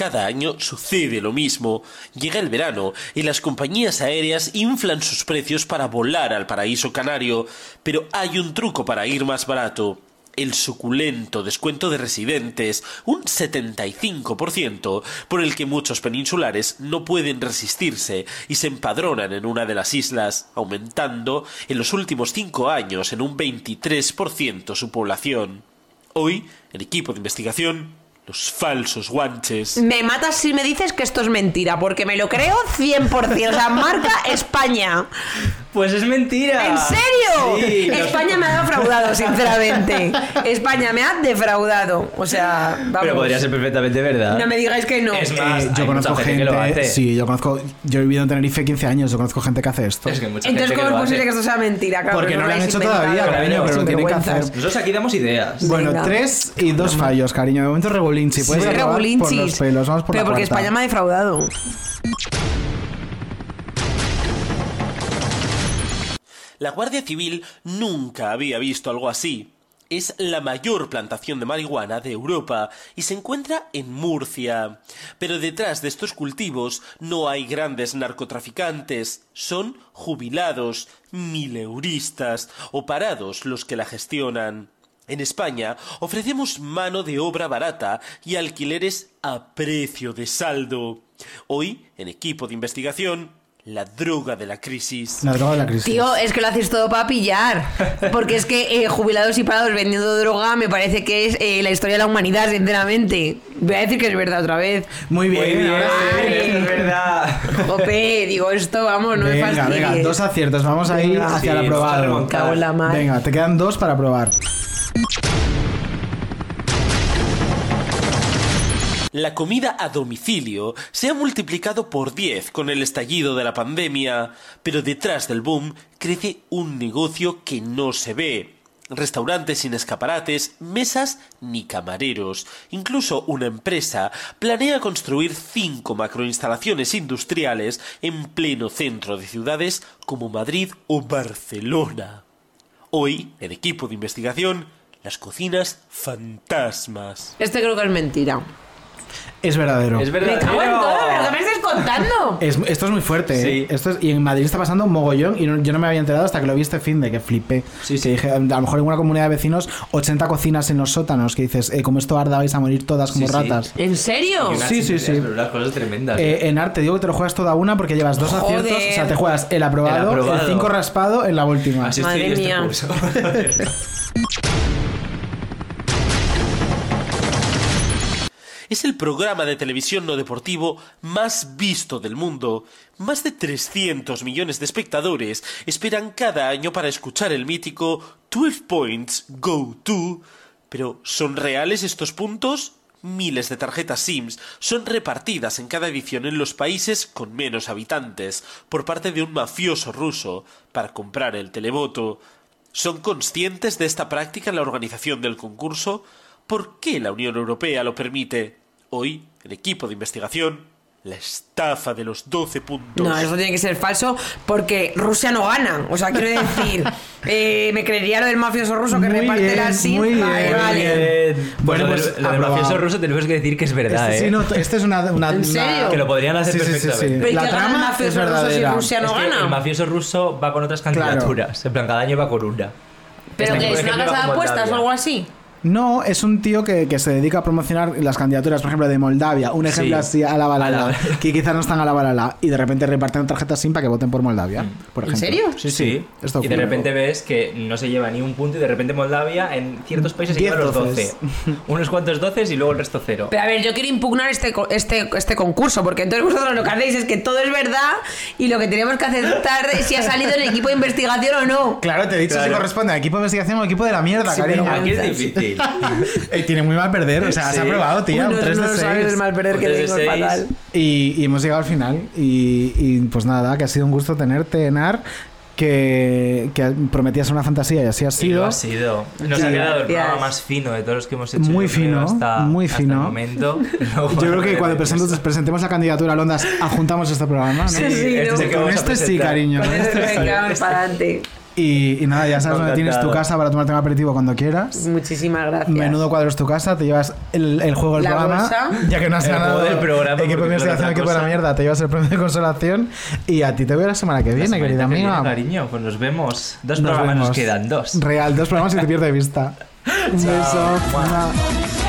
Cada año sucede lo mismo. Llega el verano y las compañías aéreas inflan sus precios para volar al paraíso canario, pero hay un truco para ir más barato. El suculento descuento de residentes, un 75%, por el que muchos peninsulares no pueden resistirse y se empadronan en una de las islas, aumentando en los últimos cinco años en un 23% su población. Hoy, en equipo de investigación, los falsos guanches. Me matas si me dices que esto es mentira, porque me lo creo 100%. O sea, marca España. Pues es mentira. ¿En serio? Sí, los- España me ha defraudado, sinceramente. España me ha defraudado. O sea, vamos. Pero podría ser perfectamente verdad. No me digáis que no. Es más, Eh, yo hay conozco mucha gente, que lo hace. sí, yo conozco, yo he vivido en Tenerife 15 años, yo conozco gente que hace esto. Es que mucha Entonces, gente ¿cómo que es posible que esto sea mentira? Claro, Porque no lo han hecho inventado, todavía, cariño, pero lo tienen que hacer. Nosotros aquí damos ideas. Bueno, Venga. tres y dos fallos, cariño. De momento Puedes Sí, por los pelos. Vamos por Pero la porque cuarta. España me ha defraudado. La Guardia Civil nunca había visto algo así. Es la mayor plantación de marihuana de Europa y se encuentra en Murcia. Pero detrás de estos cultivos no hay grandes narcotraficantes, son jubilados, mileuristas o parados los que la gestionan. En España ofrecemos mano de obra barata y alquileres a precio de saldo. Hoy, en equipo de investigación, la droga de la crisis. La droga de la crisis. Tío, es que lo haces todo para pillar. Porque es que eh, jubilados y parados vendiendo droga me parece que es eh, la historia de la humanidad, sinceramente. Voy a decir que es verdad otra vez. Muy bien. Muy bien, es verdad. Jope, digo esto, vamos, no me venga, fastidies. venga, dos aciertos. Vamos a ir Venga. hacia el Sí, vamos a aprobado. Cago en la mar. Venga, te quedan dos para probar. La comida a domicilio se ha multiplicado por 10 con el estallido de la pandemia, pero detrás del boom crece un negocio que no se ve. Restaurantes sin escaparates, mesas ni camareros. Incluso una empresa planea construir cinco macroinstalaciones industriales en pleno centro de ciudades como Madrid o Barcelona. Hoy, en equipo de investigación, las cocinas fantasmas. Este creo que es mentira. Es verdadero. Es Me cago en verdadero. todo, pero ¿qué me estás contando? Es- esto es muy fuerte. Sí. ¿eh? Esto es- y en Madrid está pasando un mogollón y no- yo no me había enterado hasta que lo vi este fin de que flipé. Sí, sí. Que dije, a lo mejor en una comunidad de vecinos, 80 cocinas en los sótanos, que dices, eh, como esto arda vais a morir todas como Sí, sí. ratas. ¿En serio? Sí, sí, sí. pero Unas cosas tremendas. Eh, en arte digo que te lo juegas toda una porque llevas dos Joder. aciertos. O sea, te juegas el aprobado, El el aprobado. 5 raspado en la última. Así Madre estoy mía. este curso. Es el programa de televisión no deportivo más visto del mundo. Más de 300 millones de espectadores esperan cada año para escuchar el mítico 12 Points Go To. Pero ¿son reales estos puntos? Miles de tarjetas SIMS son repartidas en cada edición en los países con menos habitantes por parte de un mafioso ruso para comprar el televoto. ¿Son conscientes de esta práctica en la organización del concurso? ¿Por qué la Unión Europea lo permite? Hoy, en equipo de investigación, la estafa de los 12 puntos. No, eso tiene que ser falso porque Rusia no gana. O sea, quiero decir, eh, me creería lo del mafioso ruso que Muy reparte bien, las SIM. muy Vale, bien, vale. Bien. Bueno, pues, pues lo del mafioso ruso tenemos que decir que es verdad, Este, ¿eh? sí, no, este es una, una- ¿En una- serio? Que lo podrían hacer Sí, sí, sí, sí. perfectamente. Pero ¿y La qué gana el trama es mafioso ruso si. Rusia no es que gana? el mafioso ruso va con otras candidaturas. En plan, cada año va con una. ¿Pero Este que es una casa va de con apuestas o algo así? No, es un tío que, que se dedica a promocionar las candidaturas, por ejemplo, de Moldavia. Un ejemplo Sí. así a la balala. La- Que quizás no están a la balala. Y de repente reparten tarjetas SIM para que voten por Moldavia. Por ¿En ejemplo. serio? Sí, sí. Sí, Esto y de repente ves que no se lleva ni un punto y de repente Moldavia en ciertos países se lleva los doces. 12. Unos cuantos 12 y luego el resto cero. Pero a ver, yo quiero impugnar este, co- este, este concurso, porque entonces vosotros lo que hacéis es que todo es verdad y lo que tenemos que aceptar es si ha salido en el equipo de investigación o no. Claro, te he dicho Claro. si corresponde a equipo de investigación o equipo de la mierda, Sí, cariño. Aquí es difícil. Eh, tiene muy mal perder, o sea, se ha Sí. probado, tía. Uy, un 3 no, de no sabes 6. el mal perder que tres de tengo, es fatal. Y, y hemos llegado al final. Y, y, pues nada, que ha sido un gusto tenerte, Enar. Que, que prometías una fantasía y así ha Y lo sido. ha sido. Nos Sí. ha quedado el programa más fino de todos los que hemos hecho. Muy fino, hasta, muy hasta fino. el momento. Luego, Yo creo que cuando presentemos, presentemos la candidatura a Londas, adjuntamos este programa, ¿no? Sí, Sí, este Con este sí, cariño. con este sí. Venga, para adelante. Y, y nada, ya sabes dónde tienes tu casa para tomarte un aperitivo cuando quieras. Muchísimas gracias. Menudo cuadro es tu casa, te llevas el, el juego del programa. bolsa. Ya que no has El ganado juego del programa, equipo de investigación, equipo de la mierda, te llevas el premio de consolación. Y a ti te veo la semana que La viene, querida que viene, amiga. cariño, pues nos vemos. Dos Nos programas nos vemos. quedan, dos. Real, dos programas y te pierde de vista. Un beso.